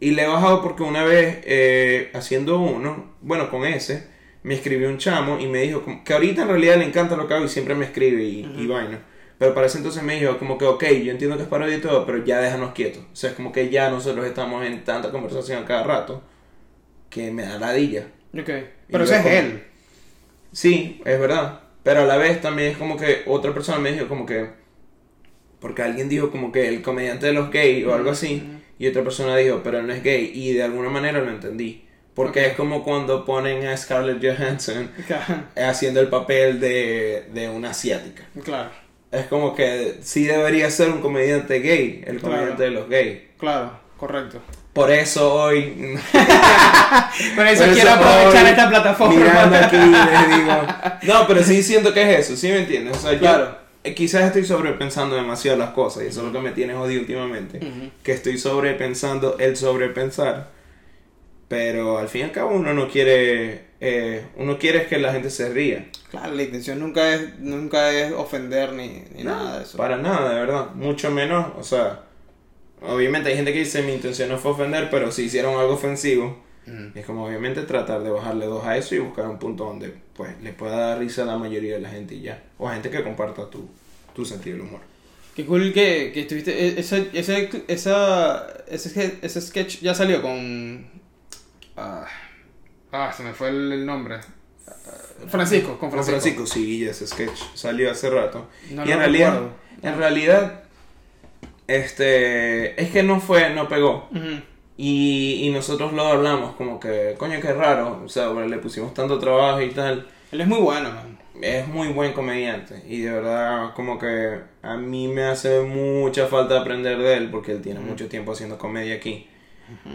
Y le he bajado porque una vez eh, haciendo uno, bueno, con ese, me escribió un chamo y me dijo como- que ahorita en realidad le encanta lo que hago y siempre me escribe y, y Ujú. vaina. Pero para ese entonces me dijo como que, ok, yo entiendo que es parodia y todo, pero ya déjanos quietos. O sea, es como que ya nosotros estamos en tanta conversación cada rato que me da ladilla. Ok. Pero ese es como- él. Sí, es verdad. Pero a la vez también es como que otra persona me dijo como que... Porque alguien dijo como que el comediante de los gays o algo así. Y otra persona dijo, pero no es gay. Y de alguna manera lo entendí. Porque es como cuando ponen a Scarlett Johansson Claro. haciendo el papel de, de una asiática. Claro. Es como que sí debería ser un comediante gay, el Claro. comediante de los gays. Claro. Correcto. Por eso hoy... Por eso Por quiero eso aprovechar hoy, esta plataforma. Mirando aquí les digo. No, pero sí siento que es eso, ¿sí me entiendes? O sea, yo, Claro. Quizás estoy sobrepensando demasiado las cosas y eso es lo que me tiene jodido últimamente. Ujú. Que estoy sobrepensando el sobrepensar. Pero al fin y al cabo uno no quiere. eh, uno quiere que la gente se ría. Claro, la intención nunca es, nunca es ofender ni, ni nada de eso. Para nada, de verdad. Mucho menos, o sea. Obviamente hay gente que dice mi intención no fue ofender, pero si hicieron algo ofensivo, Ujú. es como obviamente tratar de bajarle dos a eso y buscar un punto donde pues le pueda dar risa a la mayoría de la gente y ya. O a gente que comparta tu, tu sentido del humor. Qué cool que, que estuviste. e- Ese, ese, esa, ese, ese sketch ya salió con. Ah, ah, se me fue el, el nombre. Francisco, con Francisco. Francisco, sí, ese sketch salió hace rato. No y en realidad, en realidad, este, es que no fue, no pegó. Ujú. Y, y nosotros lo hablamos como que, coño, qué raro. O sea, le pusimos tanto trabajo y tal. Él es muy bueno, man. Es muy buen comediante. Y de verdad, como que a mí me hace mucha falta aprender de él porque él tiene mucho tiempo haciendo comedia aquí.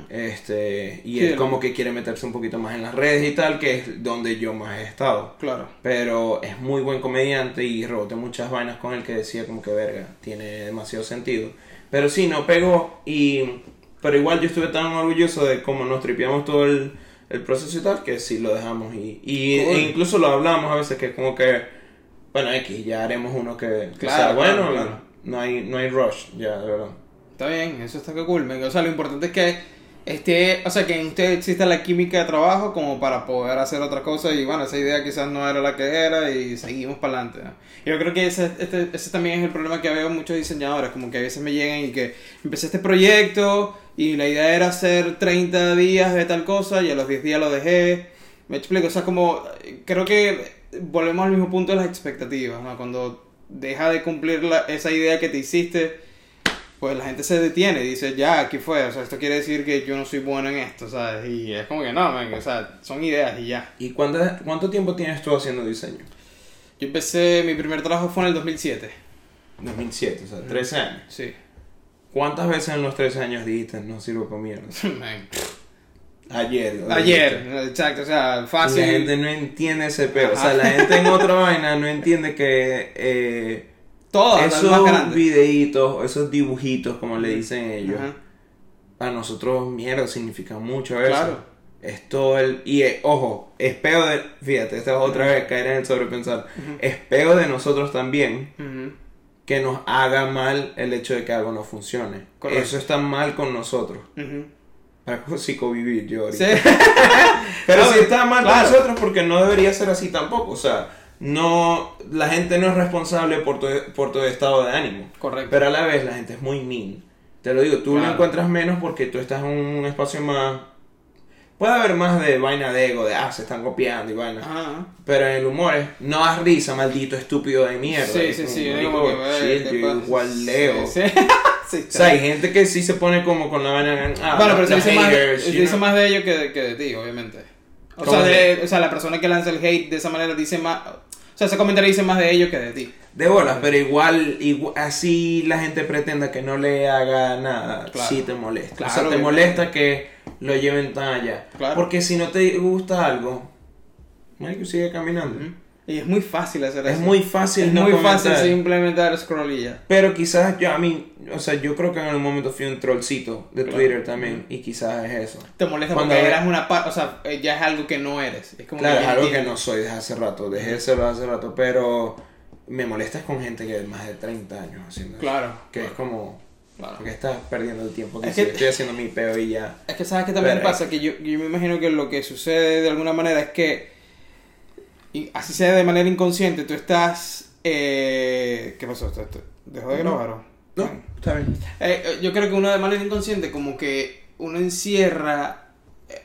Este, y Sí, él- como que quiere meterse un poquito más en las redes y tal, que es donde yo más he estado. Claro. Pero es muy buen comediante y reboté muchas vainas con él que decía como que verga, tiene demasiado sentido. Pero sí, no pegó y... Pero igual yo estuve tan orgulloso de cómo nos tripeamos todo el, el proceso y tal, que sí lo dejamos y, y Cool. e incluso lo hablamos a veces que es como que, bueno, X, ya haremos uno que, que Claro, sea bueno, claro, claro. No, hay, no hay rush, ya, de verdad. Está bien, eso está que cool. O sea, lo importante es que esté, o sea, que en usted exista la química de trabajo como para poder hacer otra cosa y bueno, esa idea quizás no era la que era y seguimos para adelante. ¿no? Yo creo que ese, este, ese también es el problema que veo muchos diseñadores, como que a veces me llegan y que empecé este proyecto y la idea era hacer 30 días de tal cosa y a los 10 días lo dejé. Me explico, o sea, como creo que volvemos al mismo punto de las expectativas, ¿no? Cuando deja de cumplir la- esa idea que te hiciste, pues la gente se detiene y dice, ya, aquí fue, o sea, esto quiere decir que yo no soy bueno en esto, ¿sabes? Y es como que no, man, o sea, son ideas y ya. ¿Y cuánto, cuánto tiempo tienes tú haciendo diseño? Yo empecé, mi primer trabajo fue en el 2007, 2007, o sea, 13 años. sí. ¿Cuántas veces en los 13 años dijiste no sirvo para mierda? Man. Ayer. Ayer, exacto, o sea, La fácil. gente no entiende ese pedo. O sea, la gente en otra vaina no entiende que eh, Todas, las más esos grandes. videitos, esos dibujitos, como le dicen ellos, Ajá. para nosotros, mierda, significa mucho eso. Claro. Es todo el. Y eh, ojo, es peo de. Fíjate, esta es otra vez caer en el sobrepensar. Es peo de nosotros también que nos haga mal el hecho de que algo no funcione. Correcto. Eso está mal con nosotros. Para psicovivir yo ahorita. Sí. Pero No, sí está mal claro. con nosotros porque no debería ser así tampoco. O sea, no, la gente no es responsable por tu, por tu estado de ánimo. Correcto. Pero a la vez la gente es muy mean. Te lo digo, tú lo Claro. encuentras menos porque tú estás en un espacio más... Puede haber más de vaina de ego, de ah, se están copiando y vaina. Ajá. Pero en el humor es, no das risa, maldito estúpido de mierda. Sí, Es sí, sí. es marico, como que, eh, chill, ¿qué yo pasa? igual leo. Sí, sí. O sea, hay gente que sí se pone como con la vaina... Ah, bueno, pero se dice, más, haters, dice más de ellos que de, que de ti, obviamente. O ¿Cómo sea, de- o sea, la persona que lanza el hate de esa manera dice más... O sea, ese comentario dice más de ellos que de ti. De bolas, pero igual, igual- así la gente pretenda que no le haga nada, Claro. sí te molesta. Claro, o sea, te molesta que lo lleven tan allá. Claro. Porque si no te gusta algo, que sigue caminando. Y es muy fácil hacer Es eso. muy fácil Es no muy comentar. fácil simplemente dar scroll y ya. Pero quizás yo, a mí, o sea, yo creo que en algún momento fui un trollcito de Claro. Twitter también, y quizás es eso. Te molesta Cuando porque eras una parte, o sea, eh, ya es algo que no eres. Es como Claro, es algo que no soy desde hace rato, dejé de serlo hace rato, pero me molestas con gente que es más de 30 años haciendo eso. Claro. Que es como, Claro. porque estás perdiendo el tiempo, que Es estoy haciendo mi peo y ya. Es que sabes que también Pero- pasa que yo, yo me imagino que lo que sucede de alguna manera es que y así sea de manera inconsciente, tú estás eh, ¿qué pasó? ¿Esto- esto- ¿Dejó de grabar? o? No, está bien. Eh, eh, yo creo que uno de manera inconsciente como que uno encierra, eh,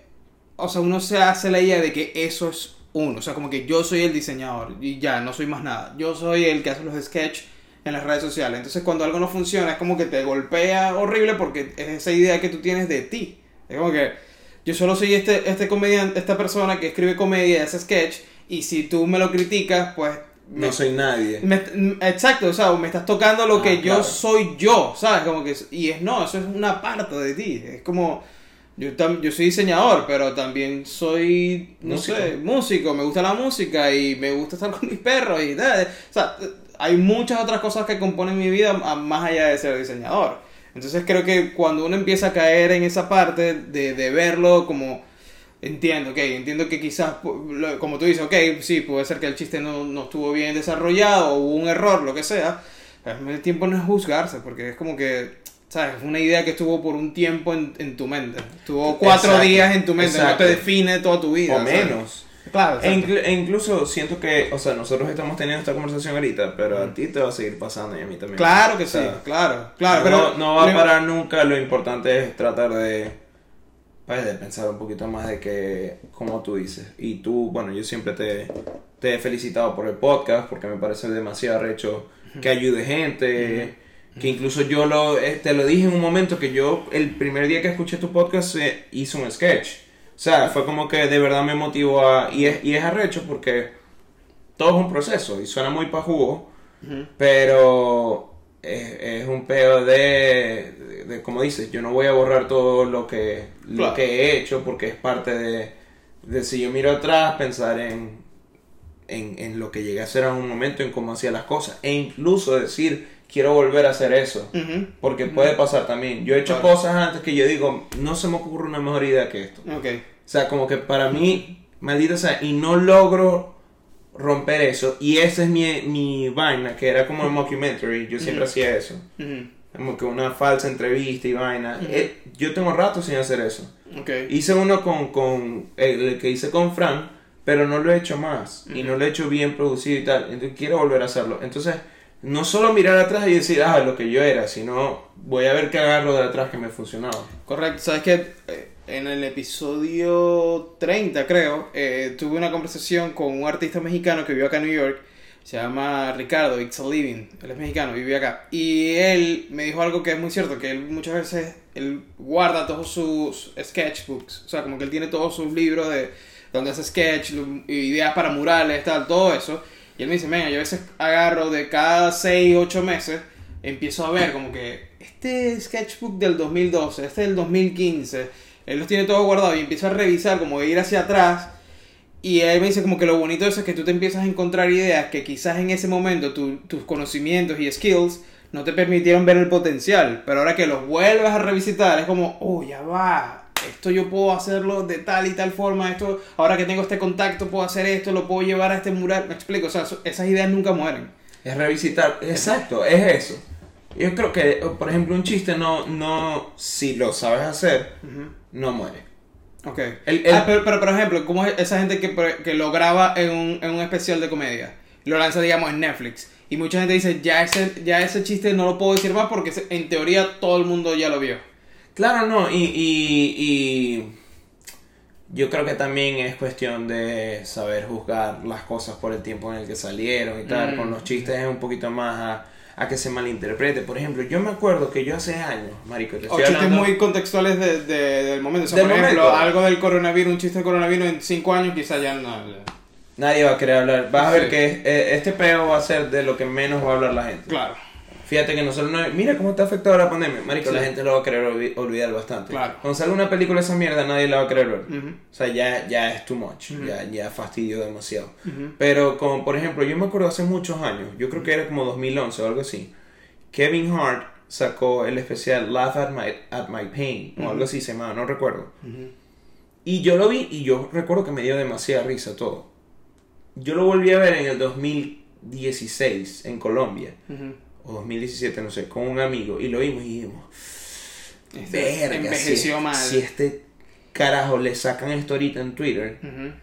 o sea, uno se hace la idea de que eso es uno, o sea, como que yo soy el diseñador y ya, no soy más nada, yo soy el que hace los sketches en las redes sociales, entonces cuando algo no funciona es como que te golpea horrible porque es esa idea que tú tienes de ti, es como que yo solo soy este, este comediante, esta persona que escribe comedia, hace sketch y si tú me lo criticas, pues... me- No soy nadie. me- exacto, o sea, me estás tocando lo Ah, que yo soy yo, ¿sabes? Como que, y es no, eso es una parte de ti. Es como, yo, tam- yo soy diseñador, pero también soy, no Músico. sé, músico, me gusta la música y me gusta estar con mis perros y tal. O sea, hay muchas otras cosas que componen mi vida más allá de ser diseñador. Entonces creo que cuando uno empieza a caer en esa parte de, de verlo como Entiendo, ok, entiendo que quizás, como tú dices, ok, sí, puede ser que el chiste no, no estuvo bien desarrollado o hubo un error, lo que sea. El tiempo no es juzgarse, porque es como que, ¿sabes? Es una idea que estuvo por un tiempo en, en tu mente. Estuvo cuatro Exacto, días en tu mente, exacto. no te define toda tu vida. O ¿sabes? menos. Claro, E, inclu- e incluso siento que, o sea, nosotros estamos teniendo esta conversación ahorita, pero a ti te va a seguir pasando y a mí también. Claro que O sí, sea, claro, claro, no, pero... no va a parar nunca, lo importante es tratar de, pues, de pensar un poquito más de que, como tú dices, y tú, bueno, yo siempre te, te he felicitado por el podcast porque me parece demasiado recho que ayude gente. Que incluso yo lo, eh, te lo dije en un momento que yo, el primer día que escuché tu podcast, eh, hice un sketch. O sea, fue como que de verdad me motivó a... Y es, y es arrecho porque todo es un proceso y suena muy pa' jugo, pero es, es un peo de, de, de, como dices, yo no voy a borrar todo lo que, lo Claro. que he hecho porque es parte de, de si yo miro atrás, pensar en, en, en lo que llegué a hacer en un momento, en cómo hacía las cosas, e incluso decir, quiero volver a hacer eso. Porque puede pasar también. Yo he hecho Claro. cosas antes que yo digo, no se me ocurre una mejor idea que esto. Ok. O sea, como que para mí, maldita sea, y no logro romper eso. Y esa es mi, mi vaina, que era como el mockumentary. Yo siempre Ujú. hacía eso. Ujú. Como que una falsa entrevista y vaina. Ujú. Eh, yo tengo rato sin hacer eso. Ok. Hice uno con, con el, el que hice con Frank, pero no lo he hecho más. Y no lo he hecho bien producido y tal. Entonces quiero volver a hacerlo. Entonces, no solo mirar atrás y decir, ah, lo que yo era, sino voy a ver qué agarro de atrás que me funcionaba. Correcto, sabes que en el episodio 30 creo, eh, tuve una conversación con un artista mexicano que vive acá en New York, se llama Ricardo It's a Living, él es mexicano, vive acá, y él me dijo algo que es muy cierto, que él muchas veces, él guarda todos sus sketchbooks, o sea, como que él tiene todos sus libros de donde hace sketch, ideas para murales, tal, todo eso, y él me dice, venga, yo a veces agarro de cada 6, 8 meses, empiezo a ver como que este sketchbook del 2012, este del 2015, él los tiene todo guardado y empiezo a revisar, como ir hacia atrás. Y él me dice como que lo bonito de eso es que tú te empiezas a encontrar ideas que quizás en ese momento tu- tus conocimientos y skills no te permitieron ver el potencial. Pero ahora que los vuelves a revisitar es como, oh, ya va. Esto yo puedo hacerlo de tal y tal forma. Esto, ahora que tengo este contacto, puedo hacer esto, lo puedo llevar a este mural. Me explico, o sea, esas ideas nunca mueren. Es revisitar, exacto, es eso. Yo creo que, por ejemplo, un chiste no, no, si lo sabes hacer, no muere. Ok. El- el- Ah, pero, pero, por ejemplo, ¿cómo es esa gente que, que lo graba en un, en un especial de comedia? Lo lanza, digamos, en Netflix. Y mucha gente dice, ya ese, ya ese chiste no lo puedo decir más porque en teoría todo el mundo ya lo vio. Claro, no, y, y, y yo creo que también es cuestión de saber juzgar las cosas por el tiempo en el que salieron y tal. Mm. Con los chistes es un poquito más a, a que se malinterprete. Por ejemplo, yo me acuerdo que yo hace años, marico, te O estoy chistes hablando... muy contextuales de- de- del momento. O sea, por ejemplo, algo del coronavirus, un chiste del coronavirus en cinco años quizás ya no. Nadie va a querer hablar. Vas a ver que eh, este peo va a ser de lo que menos va a hablar la gente. Claro, Fíjate que nosotros no... Mira cómo ha afectado la pandemia. Marico, Sí. la gente lo va a querer olvi- olvidar bastante. Claro. Cuando salga una película de esa mierda, nadie la va a querer ver. O sea, ya, ya es too much. Ya, ya fastidió demasiado. Pero como por ejemplo, yo me acuerdo hace muchos años, yo creo que era como 2011 o algo así, Kevin Hart sacó el especial Laugh at My, at my Pain o algo así se llamaba, no recuerdo. Y yo lo vi y yo recuerdo que me dio demasiada risa todo. Yo lo volví a ver en el 2016 en Colombia. O 2017, no sé, con un amigo y lo vimos y dijimos, Este verga, envejeció si, mal. si este carajo le sacan esto ahorita en Twitter,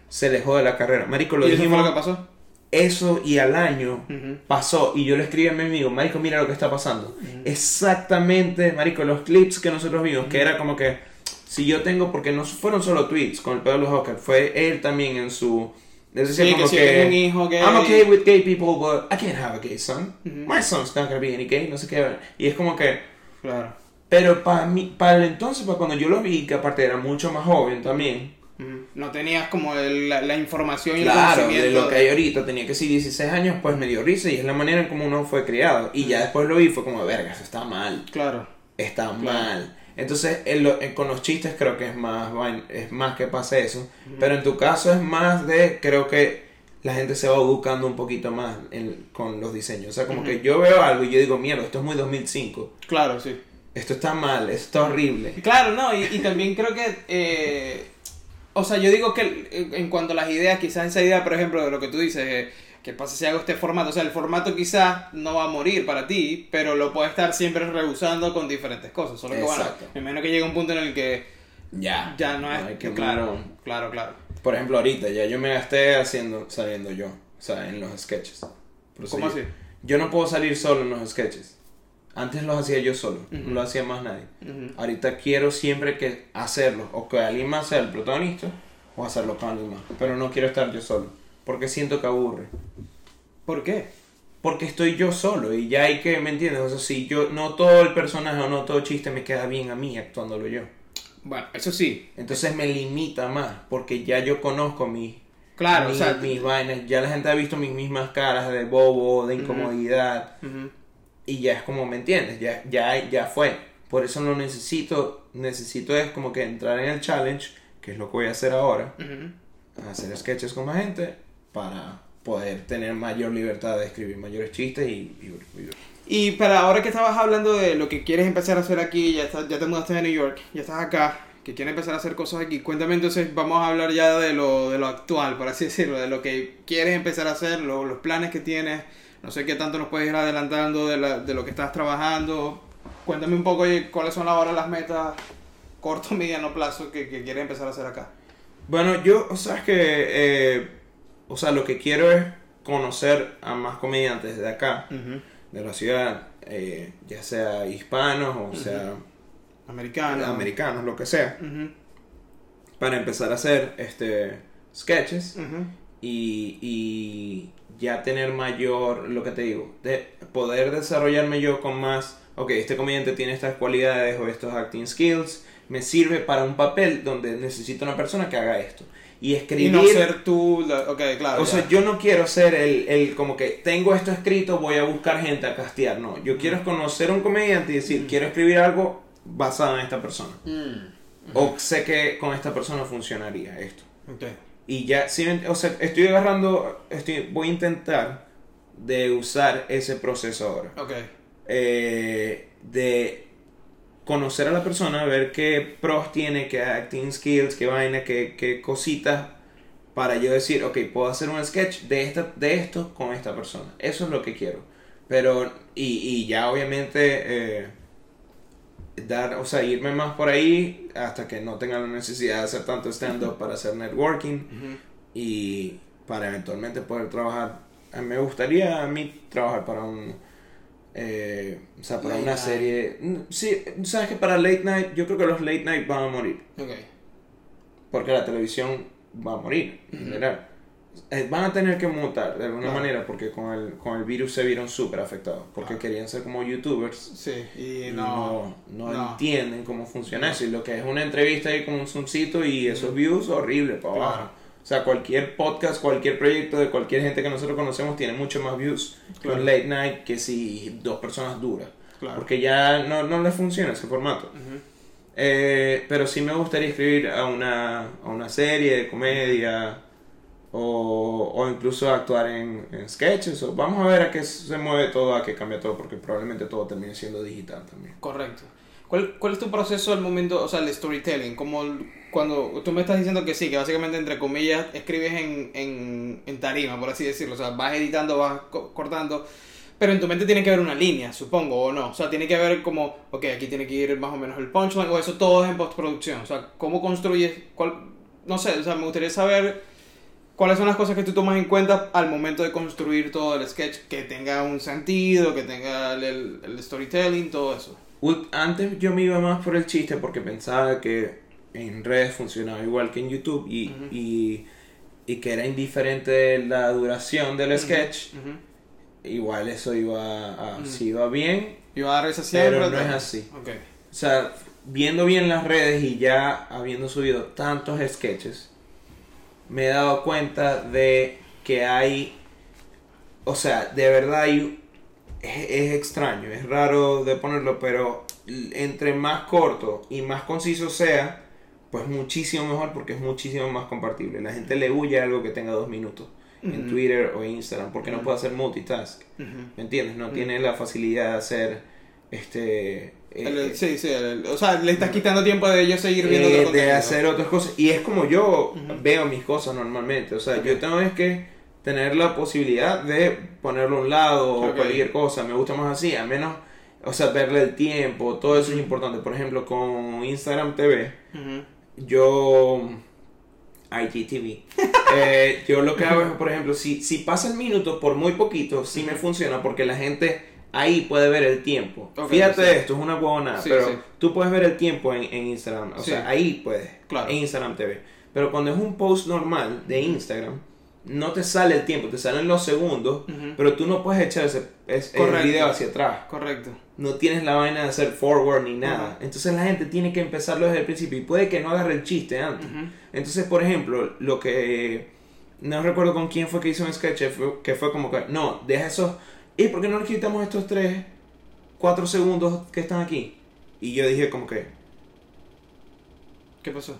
se le jode la carrera. Marico, lo ¿Y eso fue dijimos lo que pasó? eso y al año pasó y yo le escribí a mi amigo, Marico, mira lo que está pasando. Exactamente, Marico, los clips que nosotros vimos, que era como que si yo tengo, porque no fueron solo tweets con el pedo de los Oscars, fue él también en su... Es decir, Sí, como que si que, tengo un hijo gay. I'm okay with gay people, but I can't have a gay son. My son's not gonna be any gay, no sé qué. Y es como que... Claro. Pero para mí, para el entonces, para cuando yo lo vi, que aparte era mucho más joven también. No tenías como el- la, la información y el Claro, de conocimiento. lo que hay ahorita, tenía que ser 16 años, pues me dio risa y es la manera en como uno fue criado. Y ya después lo vi y fue como, verga, eso está mal, Claro. está mal. Entonces, en lo- en- con los chistes creo que es más, es más que pase eso. Pero en tu caso es más de, creo que la gente se va educando un poquito más en- con los diseños. O sea, como que yo veo algo y yo digo, mierda, esto es muy 2005. Claro, sí. Esto está mal, esto está horrible. Claro, no, y, y también creo que, eh, o sea, yo digo que en cuanto a las ideas, quizás esa idea, por ejemplo, de lo que tú dices, eh, que pasa si hago este formato, o sea, el formato quizás no va a morir para ti, pero lo puedes estar siempre rehusando con diferentes cosas, solo que Exacto. bueno, me imagino que llega un punto en el que Ya. ya no es, que claro, claro, claro. Por ejemplo, ahorita ya yo me gasté haciendo, saliendo yo, o sea, en los sketches. Por ¿Cómo así? Yo no puedo salir solo en los sketches. Antes los hacía yo solo, no lo hacía más nadie. Ujú. Ahorita quiero siempre que hacerlo, o que alguien más sea el protagonista, o hacerlo con alguien más. Pero no quiero estar yo solo. porque siento que aburre. ¿Por qué? Porque estoy yo solo y ya hay que, ¿me entiendes? O sea, si yo, no todo el personaje o no todo chiste me queda bien a mí actuándolo yo. Bueno, eso sí. Entonces me limita más, porque ya yo conozco mis, Claro, mis, o sea, mis vainas, ya la gente ha visto mis mismas caras de bobo, de incomodidad, Ujú. Y ya es como, ¿me entiendes? Ya, ya, ya fue. Por eso no necesito, necesito es como que entrar en el challenge, que es lo que voy a hacer ahora, Ujú. hacer sketches con más gente, para poder tener mayor libertad de escribir mayores chistes y... y- y- Y para ahora que estabas hablando de lo que quieres empezar a hacer aquí, ya, estás- ya te mudaste de New York, ya estás acá, que quieres empezar a hacer cosas aquí, cuéntame entonces, vamos a hablar ya de lo, de lo actual, por así decirlo, de lo que quieres empezar a hacer, lo- los planes que tienes, no sé qué tanto nos puedes ir adelantando de, la- de lo que estás trabajando, cuéntame un poco oye, cuáles son ahora las metas corto, mediano plazo que, que quieres empezar a hacer acá. Bueno, yo, o sea, es que, eh, o sea, lo que quiero es conocer a más comediantes de acá, de la ciudad, eh, ya sea hispanos o sea Americano. americanos, lo que sea, para empezar a hacer este sketches y, y ya tener mayor, lo que te digo, de poder desarrollarme yo con más, ok, este comediante tiene estas cualidades o estos acting skills, me sirve para un papel donde necesito una persona que haga esto. Y Y escribir... no ser tú, la- ok, claro. O ya. sea, yo no quiero ser el, el como que tengo esto escrito, voy a buscar gente a castear. No, yo quiero conocer a un comediante y decir, quiero escribir algo basado en esta persona. Mm, O sé que con esta persona funcionaría esto. ok. Y ya, me- o sea, estoy agarrando, estoy, voy a intentar de usar ese proceso ahora. Ok. Eh, de conocer a la persona, ver qué pros tiene, qué acting skills, qué vaina, qué, qué cositas, para yo decir, ok, puedo hacer un sketch de, esta, de esto con esta persona. Eso es lo que quiero. Pero, y, y ya obviamente, eh, dar, o sea, irme más por ahí hasta que no tenga la necesidad de hacer tanto stand-up para hacer networking y para eventualmente poder trabajar. Me gustaría a mí trabajar para un. eh, o sea, para Late una night. serie. Mm, Sí, sabes que para late night, yo creo que los late night van a morir. Ok. Porque la televisión va a morir, en Ujú. general. Eh, van a tener que mutar de alguna Claro. manera porque con el, con el virus se vieron súper afectados. Porque Claro. querían ser como youtubers. Sí, y y no. no, no no. entienden cómo funciona eso. Y lo que es una entrevista ahí con un zoomcito y esos views horribles para Claro. abajo. O sea, cualquier podcast, cualquier proyecto de cualquier gente que nosotros conocemos tiene mucho más views que un late night que si dos personas duras. Claro. Porque ya no, no les funciona ese formato. Eh, pero sí me gustaría escribir a una, a una serie de comedia o, o incluso actuar en, en sketches. O, vamos a ver a qué se mueve todo, a qué cambia todo, porque probablemente todo termine siendo digital también. Correcto. ¿Cuál, ¿Cuál es tu proceso al momento, o sea, el storytelling? Como cuando tú me estás diciendo que sí, que básicamente entre comillas escribes en, en, en tarima, por así decirlo, o sea, vas editando, vas co- cortando, pero en tu mente tiene que haber una línea, supongo, o no, o sea, tiene que haber como, ok, aquí tiene que ir más o menos el punchline, o eso todo es en postproducción, o sea, ¿cómo construyes, cuál, no sé, o sea, me gustaría saber cuáles son las cosas que tú tomas en cuenta al momento de construir todo el sketch, que tenga un sentido, que tenga el, el- el storytelling, todo eso. Antes yo me iba más por el chiste porque pensaba que en redes funcionaba igual que en YouTube y, y, y que era indiferente la duración del sketch. Igual eso iba a, Ujú. si iba bien. Va a dar esa. Pero no es así. O sea, viendo bien las redes y ya habiendo subido tantos sketches, me he dado cuenta de que hay, o sea, de verdad hay, es, es extraño, es raro de ponerlo, pero entre más corto y más conciso sea, pues muchísimo mejor porque es muchísimo más compartible. La gente le huye a algo que tenga dos minutos en. Twitter o Instagram porque no puede hacer multitask. ¿Me entiendes? No tiene la facilidad de hacer este El- eh, sí, sí, el- o sea, le estás quitando tiempo de ellos seguir viendo eh, otro de hacer otras cosas. Y es como yo veo mis cosas normalmente. O sea, yo tengo es que tener la posibilidad de ponerlo a un lado o cualquier cosa. Me gusta más así, a menos, o sea, verle el tiempo, todo eso es importante. Por ejemplo, con Instagram TV, yo IGTV. eh, yo lo que hago es, por ejemplo, si, si pasa el minuto por muy poquito, sí me funciona porque la gente ahí puede ver el tiempo. Fíjate sí. esto, es una huevonada, Sí, pero sí. tú puedes ver el tiempo en, en Instagram. O sea, ahí puedes, Claro. en Instagram TV. Pero cuando es un post normal de Instagram, no te sale el tiempo, te salen los segundos, pero tú no puedes echar ese, ese- el video hacia atrás. Correcto. No tienes la vaina de hacer forward ni nada. Entonces la gente tiene que empezarlo desde el principio y puede que no agarre el chiste antes. Entonces, por ejemplo, lo que no recuerdo con quién fue que hizo un sketch que fue como que no, deja esos ¿y por qué no le quitamos estos 3 4 segundos que están aquí? Y yo dije como que ¿Qué pasó?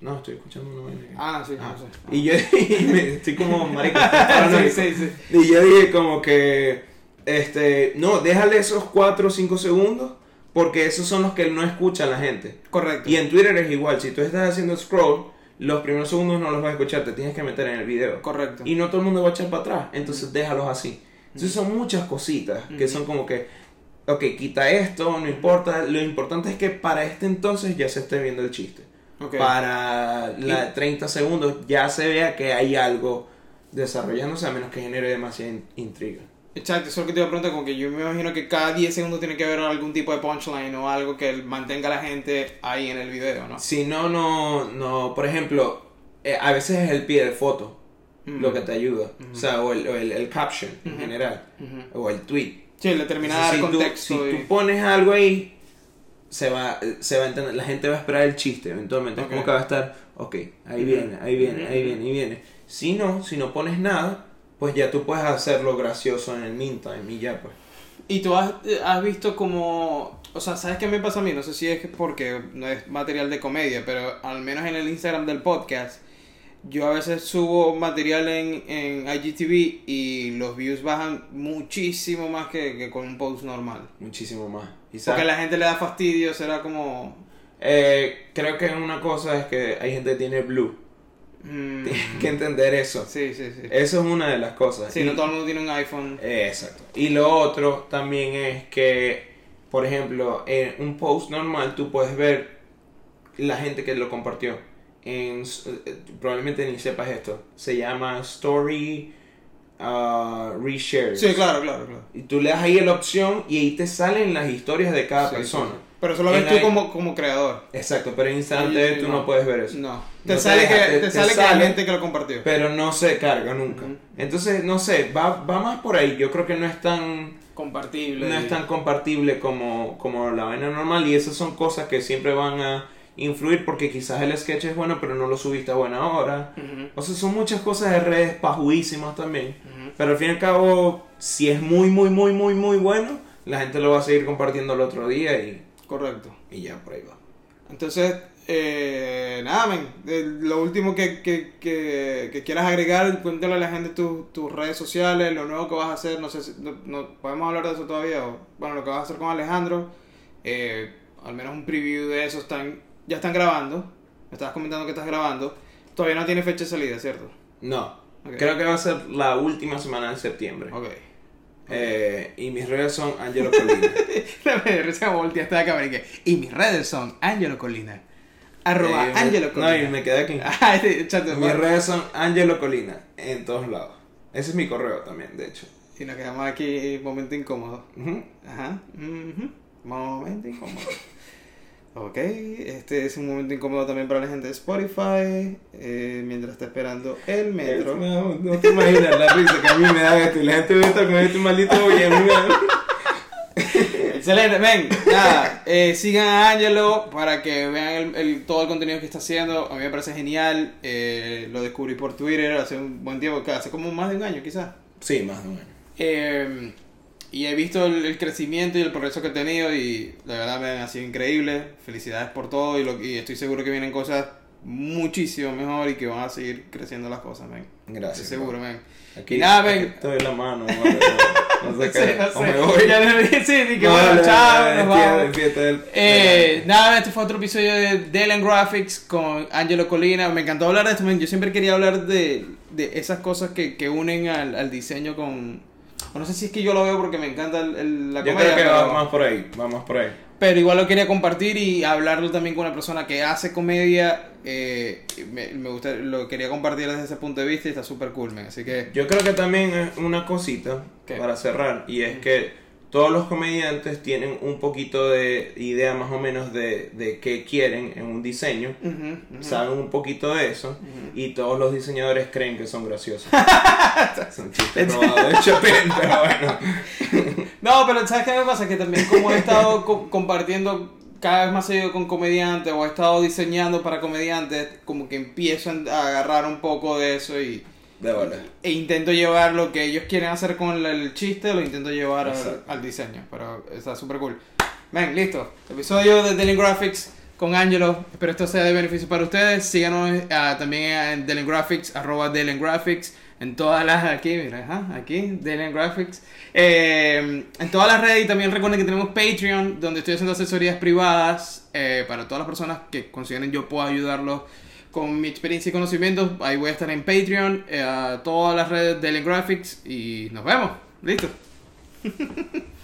no, estoy escuchando una vaina. Ah, sí, Ah. no sé. Y yo y me- estoy como sí, sí, sí. Y yo dije como que, este, no, déjale esos 4 o 5 segundos porque esos son los que no escucha la gente. Correcto. Y en Twitter es igual, si tú estás haciendo scroll, los primeros segundos no los vas a escuchar, te tienes que meter en el video. Correcto. Y no todo el mundo va a echar para atrás, entonces déjalos así. Entonces son muchas cositas que son como que, ok, quita esto, no importa, lo importante es que para este entonces ya se esté viendo el chiste. Ok. Para la 30 segundos ya se vea que hay algo desarrollándose a menos que genere demasiada in- intriga. Exacto, eso es lo que te iba a preguntar, como que yo me imagino que cada 10 segundos tiene que haber algún tipo de punchline o algo que mantenga a la gente ahí en el video, ¿no? Si no, no, no, por ejemplo, eh, a veces es el pie de foto Mm. lo que te ayuda, o sea, o el, o el, el caption en general, o el tweet. Sí, le termina de dar Entonces, si tú- contexto. si y- tú pones algo ahí, se va, se va a entender, la gente va a esperar el chiste eventualmente, Ok. es como que va a estar, ok, ahí viene, ahí viene, ahí viene, ahí viene. Si no, si no pones nada, pues ya tú puedes hacerlo gracioso en el meantime y ya pues. Y tú has, eh, has visto como... O sea, ¿sabes qué me pasa a mí? No sé si es que porque no es material de comedia, pero al menos en el Instagram del podcast, yo a veces subo material en, en IGTV y los views bajan muchísimo más que, que con un post normal. Muchísimo más. Y Porque a la gente le da fastidio, será como... Eh, creo que una cosa es que hay gente que tiene blue. mm, Tienes que entender eso. sí, sí, sí. Eso es una de las cosas. Sí, Y- no todo el mundo tiene un iPhone. Eh, Exacto. Y lo otro también es que, por ejemplo, en un post normal tú puedes ver la gente que lo compartió. En, eh, probablemente ni sepas esto. Se llama Story uh, Reshare. Sí, claro, claro, claro. Y tú le das ahí la opción y ahí te salen las historias de cada Sí, persona. sí. Pero eso lo ves En tú la- como, como creador. Exacto, pero en sí, tú no. no puedes ver eso. No. No Te te sale, deja, que, te- te te sale que hay sale- gente que lo compartió. Pero no se carga nunca. Entonces, no sé, va, va más por ahí. Yo creo que no es tan Compartible. no es tan compartible como, como la vaina normal y esas son cosas que siempre van a influir porque quizás el sketch es bueno pero no lo subiste a buena hora. O sea, son muchas cosas de redes pajuísimas también. Pero al fin y al cabo, si es muy, muy, muy, muy, muy bueno, la gente lo va a seguir compartiendo el otro día y, Correcto. y ya por ahí va. Entonces, eh, nada, men. eh, lo último que, que, que, que quieras agregar, cuéntale a la gente tus tus redes sociales, lo nuevo que vas a hacer. No sé si no, no- podemos hablar de eso todavía. O, bueno, lo que vas a hacer con Alejandro. eh, al menos un preview de eso. Están, ya están grabando. Me estabas comentando que estás grabando. Todavía no tiene fecha de salida, ¿cierto? No, creo que va a ser la última semana de septiembre. Ok. Eh, y mis redes son Angelo Colina. Me recién volteaste la cámara y que. Y mis redes son Angelo Colina. Arroba Eh, me- Angelo Colina. No, y me quedé aquí. Ah, chato, Mis redes son Angelo Colina en todos lados. Ese es mi correo también, de hecho. Y nos quedamos aquí, momento incómodo. Ajá. ujú, Momento incómodo. Ok, este es un momento incómodo también para la gente de Spotify. eh, mientras está esperando el metro. No, no te imaginas la risa que a mí me da esto. Y la gente ve esto con este maldito. Excelente, ven, nada, eh, sigan a Angelo para que vean el, el- todo el contenido que está haciendo. A mí me parece genial. eh, lo descubrí por Twitter hace un buen tiempo, hace como más de un año quizás. Sí, más o menos. Eh, y he visto el, el crecimiento y el progreso que he tenido y la verdad me ha sido increíble. Felicidades por todo y, lo, y estoy seguro que vienen cosas muchísimo mejor y que van a seguir creciendo las cosas, men. Gracias. Estoy seguro, men. Aquí, Y nada, aquí. Te doy la mano, madre, no, sé qué. sé, no o sé. me voy. Ya le dije, sí, No, bueno, no, chao, nos vamos. Eh, nada, este fue otro episodio de Delen Graphics con Angelo Colina. Me encantó hablar de esto, men. Yo siempre quería hablar de, de esas cosas que, que unen al, al diseño con... no sé si es que yo lo veo porque me encanta el- el- la Yo comedia, creo que pero, va más por ahí, va más por ahí. pero igual lo quería compartir y hablarlo también con una persona que hace comedia. eh, me, me gusta, lo quería compartir desde ese punto de vista y está súper cool, men. Así que... Yo creo que también es una cosita ¿Qué? para cerrar y es que todos los comediantes tienen un poquito de idea más o menos de, de qué quieren en un diseño, saben un poquito de eso y todos los diseñadores creen que son graciosos. son chistes robados de Chappelle, pero bueno. No, pero ¿sabes qué me pasa? Que también como he estado co- compartiendo cada vez más seguido con comediantes o he estado diseñando para comediantes, como que empiezo a agarrar un poco de eso y De bola. e intento llevar lo que ellos quieren hacer con el, chiste, lo intento llevar al, diseño, pero está súper cool. Ven, listo. Episodio de Dealing Graphics con Angelo. Espero esto sea de beneficio para ustedes. Síganos ah, también en Dealing Graphics, arroba Dealing Graphics, en todas las, aquí, mira, ajá, aquí, Dealing Graphics. Eh, en todas las redes y también recuerden que tenemos Patreon, donde estoy haciendo asesorías privadas eh, para todas las personas que consideren yo puedo ayudarlos con mi experiencia y conocimientos. Ahí voy a estar en Patreon, eh, a todas las redes de Graphics y nos vemos. Listo.